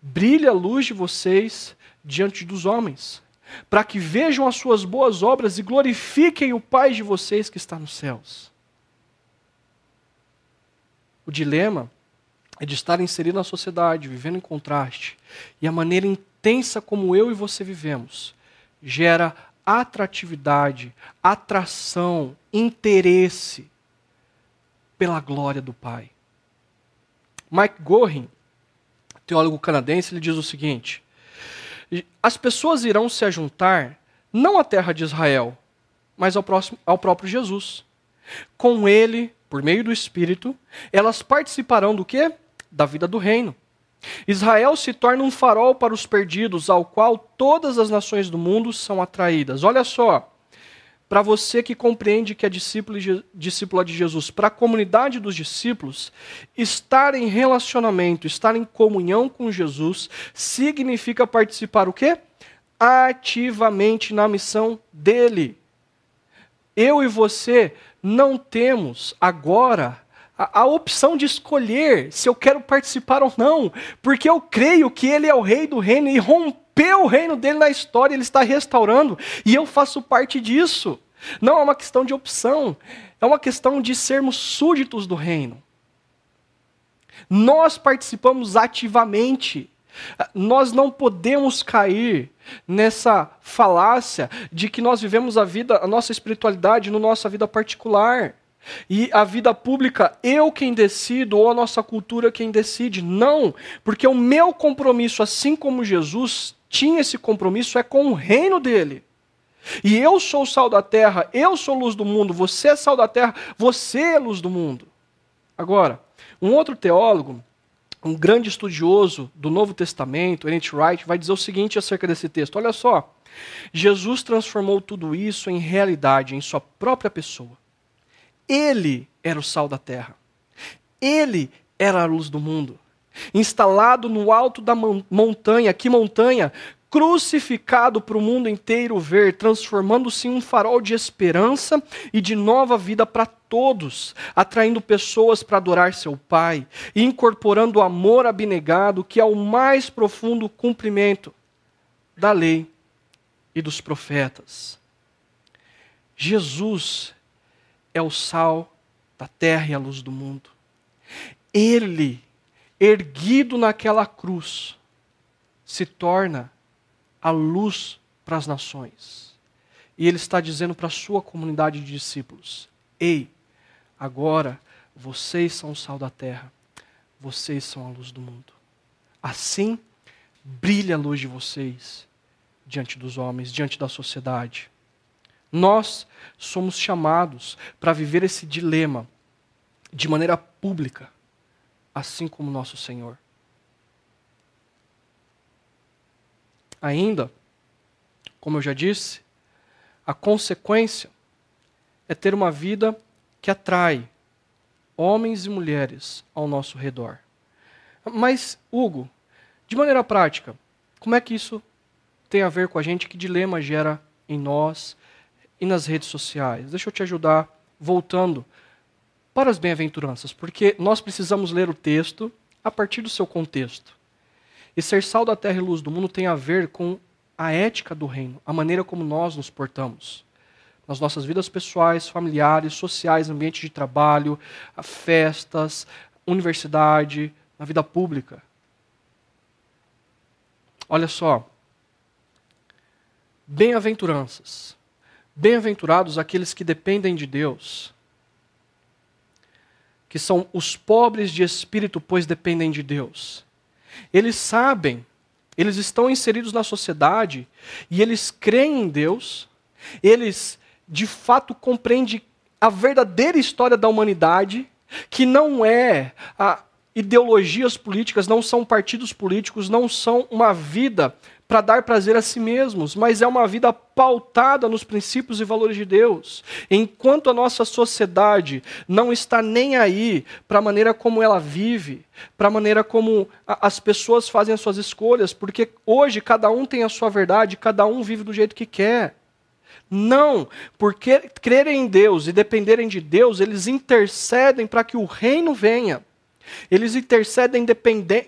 brilha a luz de vocês diante dos homens, para que vejam as suas boas obras e glorifiquem o Pai de vocês que está nos céus. O dilema é de estar inserido na sociedade, vivendo em contraste, e a maneira intensa como eu e você vivemos gera atratividade, atração, interesse pela glória do Pai. Mike Gorin, teólogo canadense, ele diz o seguinte: As pessoas irão se ajuntar não à terra de Israel, mas ao, próximo, ao próprio Jesus. Com ele, por meio do Espírito, elas participarão do quê? Da vida do reino. Israel se torna um farol para os perdidos, ao qual todas as nações do mundo são atraídas. Olha só, para você que compreende que é discípula de Jesus, para a comunidade dos discípulos, estar em relacionamento, estar em comunhão com Jesus, significa participar o quê? Ativamente na missão dele. Eu e você não temos agora a, a, opção de escolher se eu quero participar ou não, porque eu creio que Ele é o Rei do reino e rompeu o reino dele na história, Ele está restaurando e eu faço parte disso. Não é uma questão de opção, é uma questão de sermos súditos do reino. Nós participamos ativamente. Nós não podemos cair nessa falácia de que nós vivemos a vida, a nossa espiritualidade, na no nossa vida particular. E a vida pública, eu quem decido, ou a nossa cultura quem decide. Não, porque o meu compromisso, assim como Jesus tinha esse compromisso, é com o reino dele. E eu sou sal da terra, eu sou luz do mundo, você é sal da terra, você é luz do mundo. Agora, um outro teólogo, um grande estudioso do Novo Testamento, Ernest Wright, vai dizer o seguinte acerca desse texto: olha só. Jesus transformou tudo isso em realidade em sua própria pessoa. Ele era o sal da terra. Ele era a luz do mundo. Instalado no alto da montanha, que montanha? Crucificado para o mundo inteiro ver, transformando-se em um farol de esperança e de nova vida para todos, atraindo pessoas para adorar seu Pai e incorporando o amor abnegado, que é o mais profundo cumprimento da lei e dos profetas. Jesus é o sal da terra e a luz do mundo. Ele, erguido naquela cruz, se torna a luz para as nações. E ele está dizendo para a sua comunidade de discípulos: Ei, agora vocês são o sal da terra, vocês são a luz do mundo. Assim brilha a luz de vocês diante dos homens, diante da sociedade. Nós somos chamados para viver esse dilema de maneira pública, assim como nosso Senhor. Ainda, como eu já disse, a consequência é ter uma vida que atrai homens e mulheres ao nosso redor. Mas, Hugo, de maneira prática, como é que isso tem a ver com a gente? Que dilema gera em nós? E nas redes sociais. Deixa eu te ajudar voltando para as bem-aventuranças, porque nós precisamos ler o texto a partir do seu contexto. E ser sal da terra e luz do mundo tem a ver com a ética do reino, a maneira como nós nos portamos. Nas nossas vidas pessoais, familiares, sociais, ambiente de trabalho, festas, universidade, na vida pública. Olha só. Bem-aventuranças. Bem-aventurados aqueles que dependem de Deus, que são os pobres de espírito, pois dependem de Deus. Eles sabem, eles estão inseridos na sociedade e eles creem em Deus, eles de fato compreendem a verdadeira história da humanidade, que não é a ideologias políticas, não são partidos políticos, não são uma vida para dar prazer a si mesmos, mas é uma vida pautada nos princípios e valores de Deus. Enquanto a nossa sociedade não está nem aí para a maneira como ela vive, para a maneira como as pessoas fazem as suas escolhas, porque hoje cada um tem a sua verdade, cada um vive do jeito que quer. Não, porque crerem em Deus e dependerem de Deus, eles intercedem para que o reino venha. Eles intercedem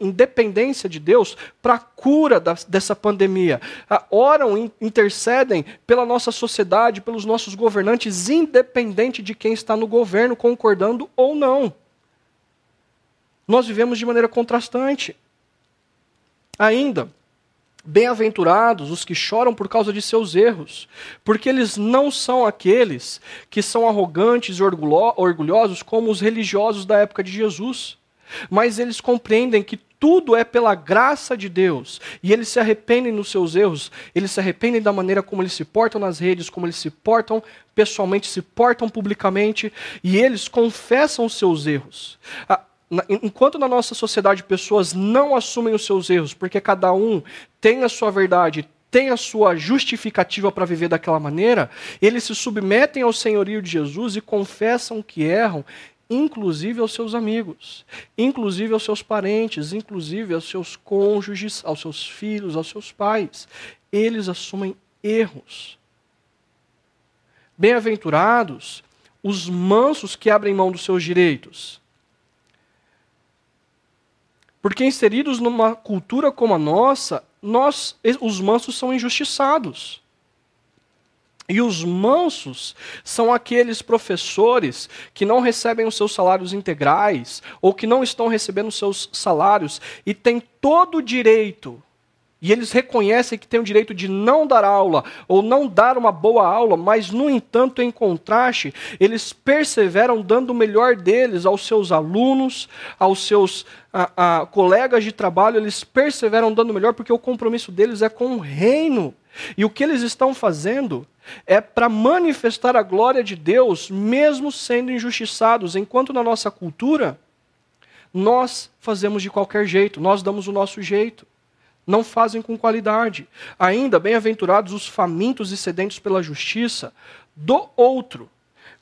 em dependência de Deus para a cura dessa pandemia. Ah, oram, intercedem pela nossa sociedade, pelos nossos governantes, independente de quem está no governo, concordando ou não. Nós vivemos de maneira contrastante. Ainda, Bem-aventurados os que choram por causa de seus erros, porque eles não são aqueles que são arrogantes e orgulhosos como os religiosos da época de Jesus mas eles compreendem que tudo é pela graça de Deus. E eles se arrependem dos seus erros, eles se arrependem da maneira como eles se portam nas redes, como eles se portam pessoalmente, se portam publicamente, e eles confessam os seus erros. Enquanto na nossa sociedade pessoas não assumem os seus erros, porque cada um tem a sua verdade, tem a sua justificativa para viver daquela maneira, eles se submetem ao senhorio de Jesus e confessam que erram inclusive aos seus amigos, inclusive aos seus parentes, inclusive aos seus cônjuges, aos seus filhos, aos seus pais. Eles assumem erros. Bem-aventurados os mansos que abrem mão dos seus direitos. Porque inseridos numa cultura como a nossa, nós, os mansos são injustiçados. E os mansos são aqueles professores que não recebem os seus salários integrais ou que não estão recebendo os seus salários e têm todo o direito. E eles reconhecem que têm o direito de não dar aula ou não dar uma boa aula, mas, no entanto, em contraste, eles perseveram dando o melhor deles aos seus alunos, aos seus a, a, colegas de trabalho, eles perseveram dando o melhor porque o compromisso deles é com o reino. E o que eles estão fazendo é para manifestar a glória de Deus, mesmo sendo injustiçados, enquanto na nossa cultura nós fazemos de qualquer jeito, nós damos o nosso jeito. Não fazem com qualidade. Ainda, bem-aventurados os famintos e sedentos pela justiça do outro.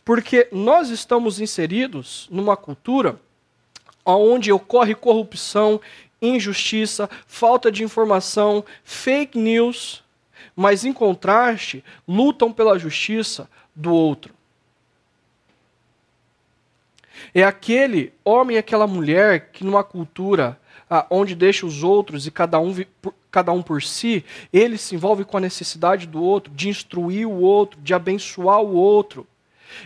Porque nós estamos inseridos numa cultura onde ocorre corrupção, injustiça, falta de informação, fake news mas em contraste, lutam pela justiça do outro. É aquele homem e aquela mulher que, numa cultura ah, onde deixa os outros e cada um, cada um por si, ele se envolve com a necessidade do outro, de instruir o outro, de abençoar o outro.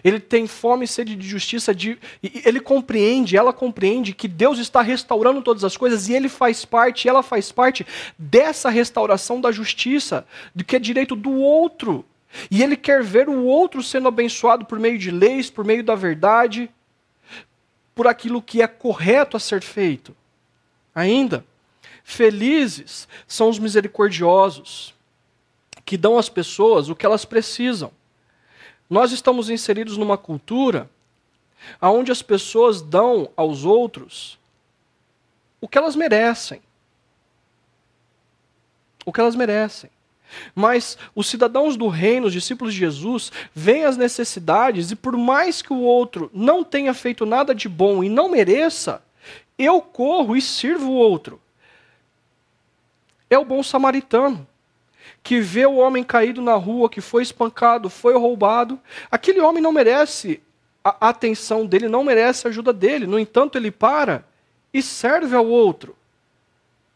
Ele tem fome e sede de justiça, de, ele compreende, ela compreende que Deus está restaurando todas as coisas e ele faz parte, ela faz parte dessa restauração da justiça, do que é direito do outro. E ele quer ver o outro sendo abençoado por meio de leis, por meio da verdade, por aquilo que é correto a ser feito. Ainda, felizes são os misericordiosos, que dão às pessoas o que elas precisam. Nós estamos inseridos numa cultura onde as pessoas dão aos outros o que elas merecem. O que elas merecem. Mas os cidadãos do reino, os discípulos de Jesus, veem as necessidades e, por mais que o outro não tenha feito nada de bom e não mereça, eu corro e sirvo o outro. É o bom samaritano que vê o homem caído na rua, que foi espancado, foi roubado, aquele homem não merece a atenção dele, não merece a ajuda dele. No entanto, ele para e serve ao outro.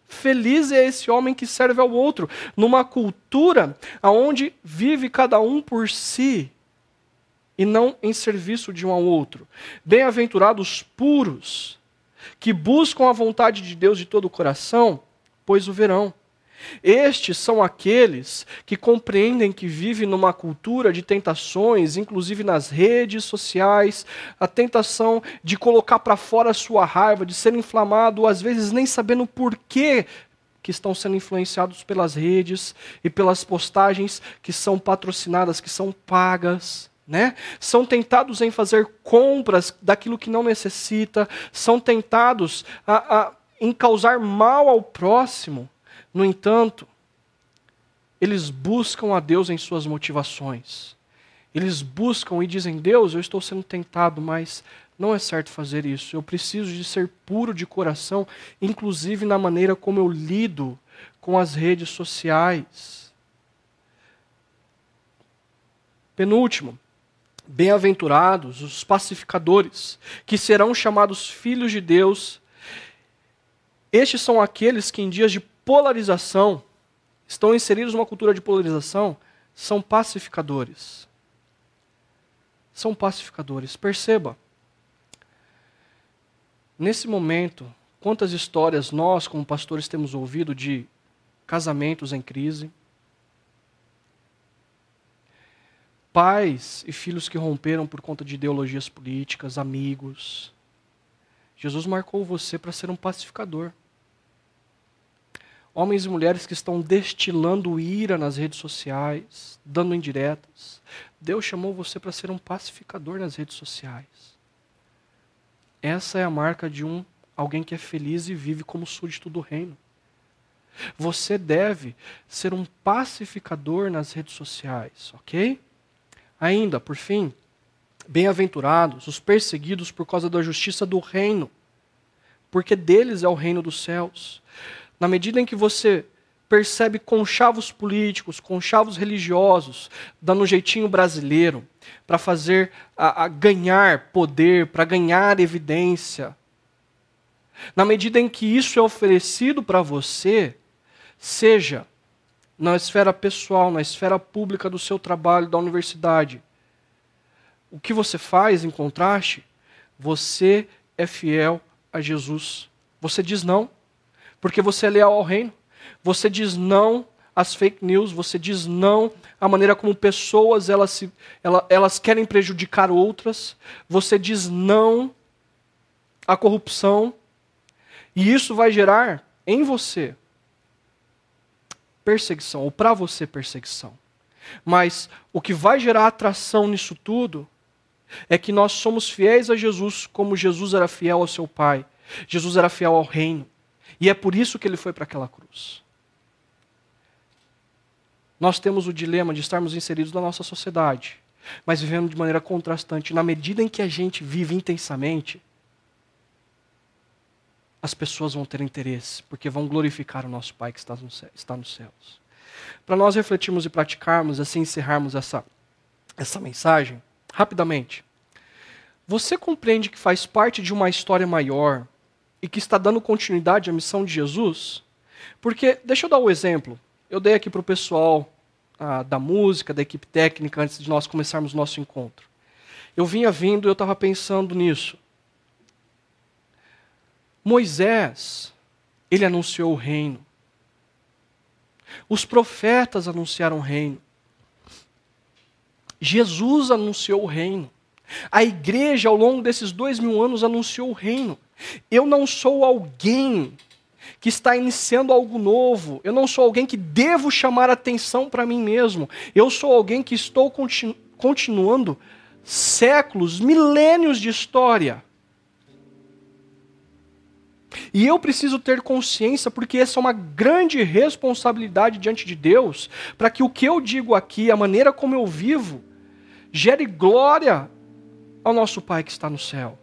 Feliz é esse homem que serve ao outro, numa cultura onde vive cada um por si e não em serviço de um ao outro. Bem-aventurados puros, que buscam a vontade de Deus de todo o coração, pois o verão. Estes são aqueles que compreendem que vivem numa cultura de tentações, inclusive nas redes sociais, a tentação de colocar para fora a sua raiva, de ser inflamado, às vezes nem sabendo por que que estão sendo influenciados pelas redes e pelas postagens que são patrocinadas, que são pagas. Né? São tentados em fazer compras daquilo que não necessita, são tentados a, a, em causar mal ao próximo. No entanto, eles buscam a Deus em suas motivações. Eles buscam e dizem: Deus, eu estou sendo tentado, mas não é certo fazer isso. Eu preciso de ser puro de coração, inclusive na maneira como eu lido com as redes sociais. Penúltimo, bem-aventurados os pacificadores, que serão chamados filhos de Deus. Estes são aqueles que em dias de polarização estão inseridos numa cultura de polarização, são pacificadores. São pacificadores. Perceba Nesse momento, quantas histórias nós, como pastores, temos ouvido de casamentos em crise, pais e filhos que romperam por conta de ideologias políticas, amigos. Jesus marcou você para ser um pacificador. Homens e mulheres que estão destilando ira nas redes sociais, dando indiretas. Deus chamou você para ser um pacificador nas redes sociais. Essa é a marca de um alguém que é feliz e vive como súdito do reino. Você deve ser um pacificador nas redes sociais, ok? Ainda, por fim, bem-aventurados os perseguidos por causa da justiça do reino, porque deles é o reino dos céus. Na medida em que você percebe conchavos políticos, conchavos religiosos, dando um jeitinho brasileiro para fazer a, a ganhar poder, para ganhar evidência. Na medida em que isso é oferecido para você, seja na esfera pessoal, na esfera pública do seu trabalho, da universidade, o que você faz em contraste? Você é fiel a Jesus. Você diz não, porque você é leal ao reino. Você diz não às fake news, você diz não à maneira como pessoas elas, se, elas, elas querem prejudicar outras, você diz não à corrupção, e isso vai gerar em você perseguição, ou para você perseguição. Mas o que vai gerar atração nisso tudo é que nós somos fiéis a Jesus como Jesus era fiel ao seu Pai. Jesus era fiel ao reino. E é por isso que ele foi para aquela cruz. Nós temos o dilema de estarmos inseridos na nossa sociedade, mas vivendo de maneira contrastante. Na medida em que a gente vive intensamente, as pessoas vão ter interesse, porque vão glorificar o nosso Pai que está, no céu, está nos céus. Para nós refletirmos e praticarmos, assim encerrarmos essa, essa mensagem, rapidamente. Você compreende que faz parte de uma história maior e que está dando continuidade à missão de Jesus? Porque, deixa eu dar um exemplo. Eu dei aqui para o pessoal ah, da música, da equipe técnica, antes de nós começarmos o nosso encontro. Eu vinha vindo e eu estava pensando nisso. Moisés, ele anunciou o reino. Os profetas anunciaram o reino. Jesus anunciou o reino. A igreja, ao longo desses dois mil anos, anunciou o reino. Eu não sou alguém que está iniciando algo novo. Eu não sou alguém que devo chamar atenção para mim mesmo. Eu sou alguém que estou continu continuando séculos, milênios de história. E eu preciso ter consciência, porque essa é uma grande responsabilidade diante de Deus, para que o que eu digo aqui, a maneira como eu vivo, gere glória ao nosso Pai que está no céu.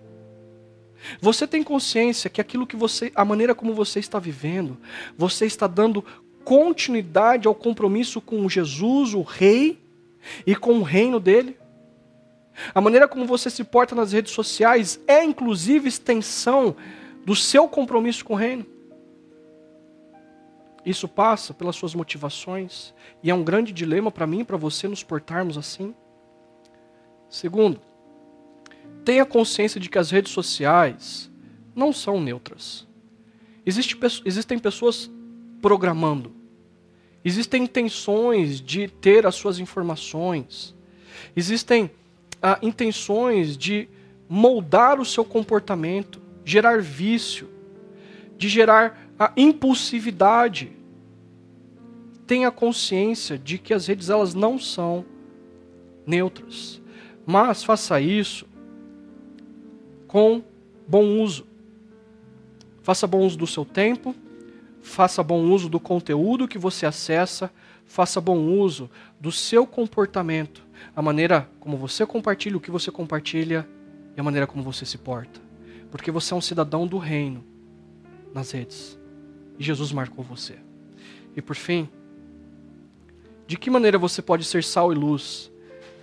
Você tem consciência que aquilo que você, a maneira como você está vivendo, você está dando continuidade ao compromisso com Jesus, o Rei, e com o reino dele? A maneira como você se porta nas redes sociais é inclusive extensão do seu compromisso com o reino? Isso passa pelas suas motivações e é um grande dilema para mim e para você nos portarmos assim. Segundo, tenha consciência de que as redes sociais não são neutras. Existe, existem pessoas programando, Existem intenções de ter as suas informações. Existem ah, intenções de moldar o seu comportamento, gerar vício, de gerar a impulsividade. Tenha consciência de que as redes elas não são neutras, mas faça isso com bom uso. Faça bom uso do seu tempo, faça bom uso do conteúdo que você acessa, faça bom uso do seu comportamento, a maneira como você compartilha, o que você compartilha e a maneira como você se porta. Porque você é um cidadão do reino nas redes. E Jesus marcou você. E por fim, de que maneira você pode ser sal e luz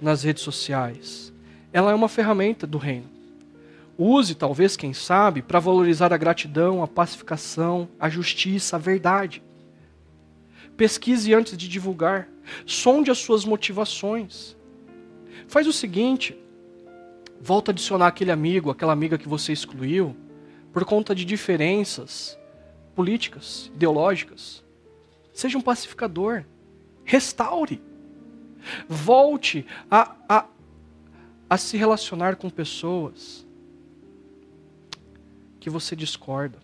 nas redes sociais? Ela é uma ferramenta do reino. Use, talvez, quem sabe, para valorizar a gratidão, a pacificação, a justiça, a verdade. Pesquise antes de divulgar. Sonde as suas motivações. Faz o seguinte: volta a adicionar aquele amigo, aquela amiga que você excluiu, por conta de diferenças políticas, ideológicas. Seja um pacificador. Restaure. Volte a, a, a se relacionar com pessoas que você discorda.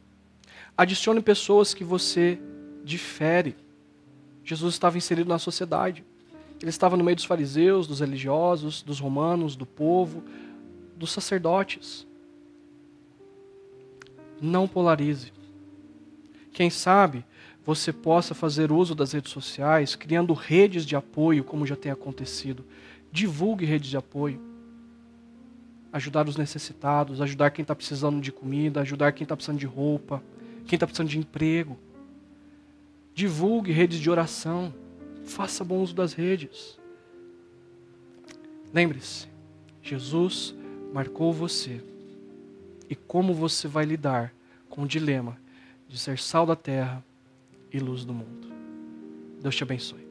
Adicione pessoas que você difere. Jesus estava inserido na sociedade. Ele estava no meio dos fariseus, dos religiosos, dos romanos, do povo, dos sacerdotes. Não polarize. Quem sabe você possa fazer uso das redes sociais, criando redes de apoio, como já tem acontecido. Divulgue redes de apoio. Ajudar os necessitados, ajudar quem está precisando de comida, ajudar quem está precisando de roupa, quem está precisando de emprego. Divulgue redes de oração. Faça bom uso das redes. Lembre-se, Jesus marcou você. E como você vai lidar com o dilema de ser sal da terra e luz do mundo. Deus te abençoe.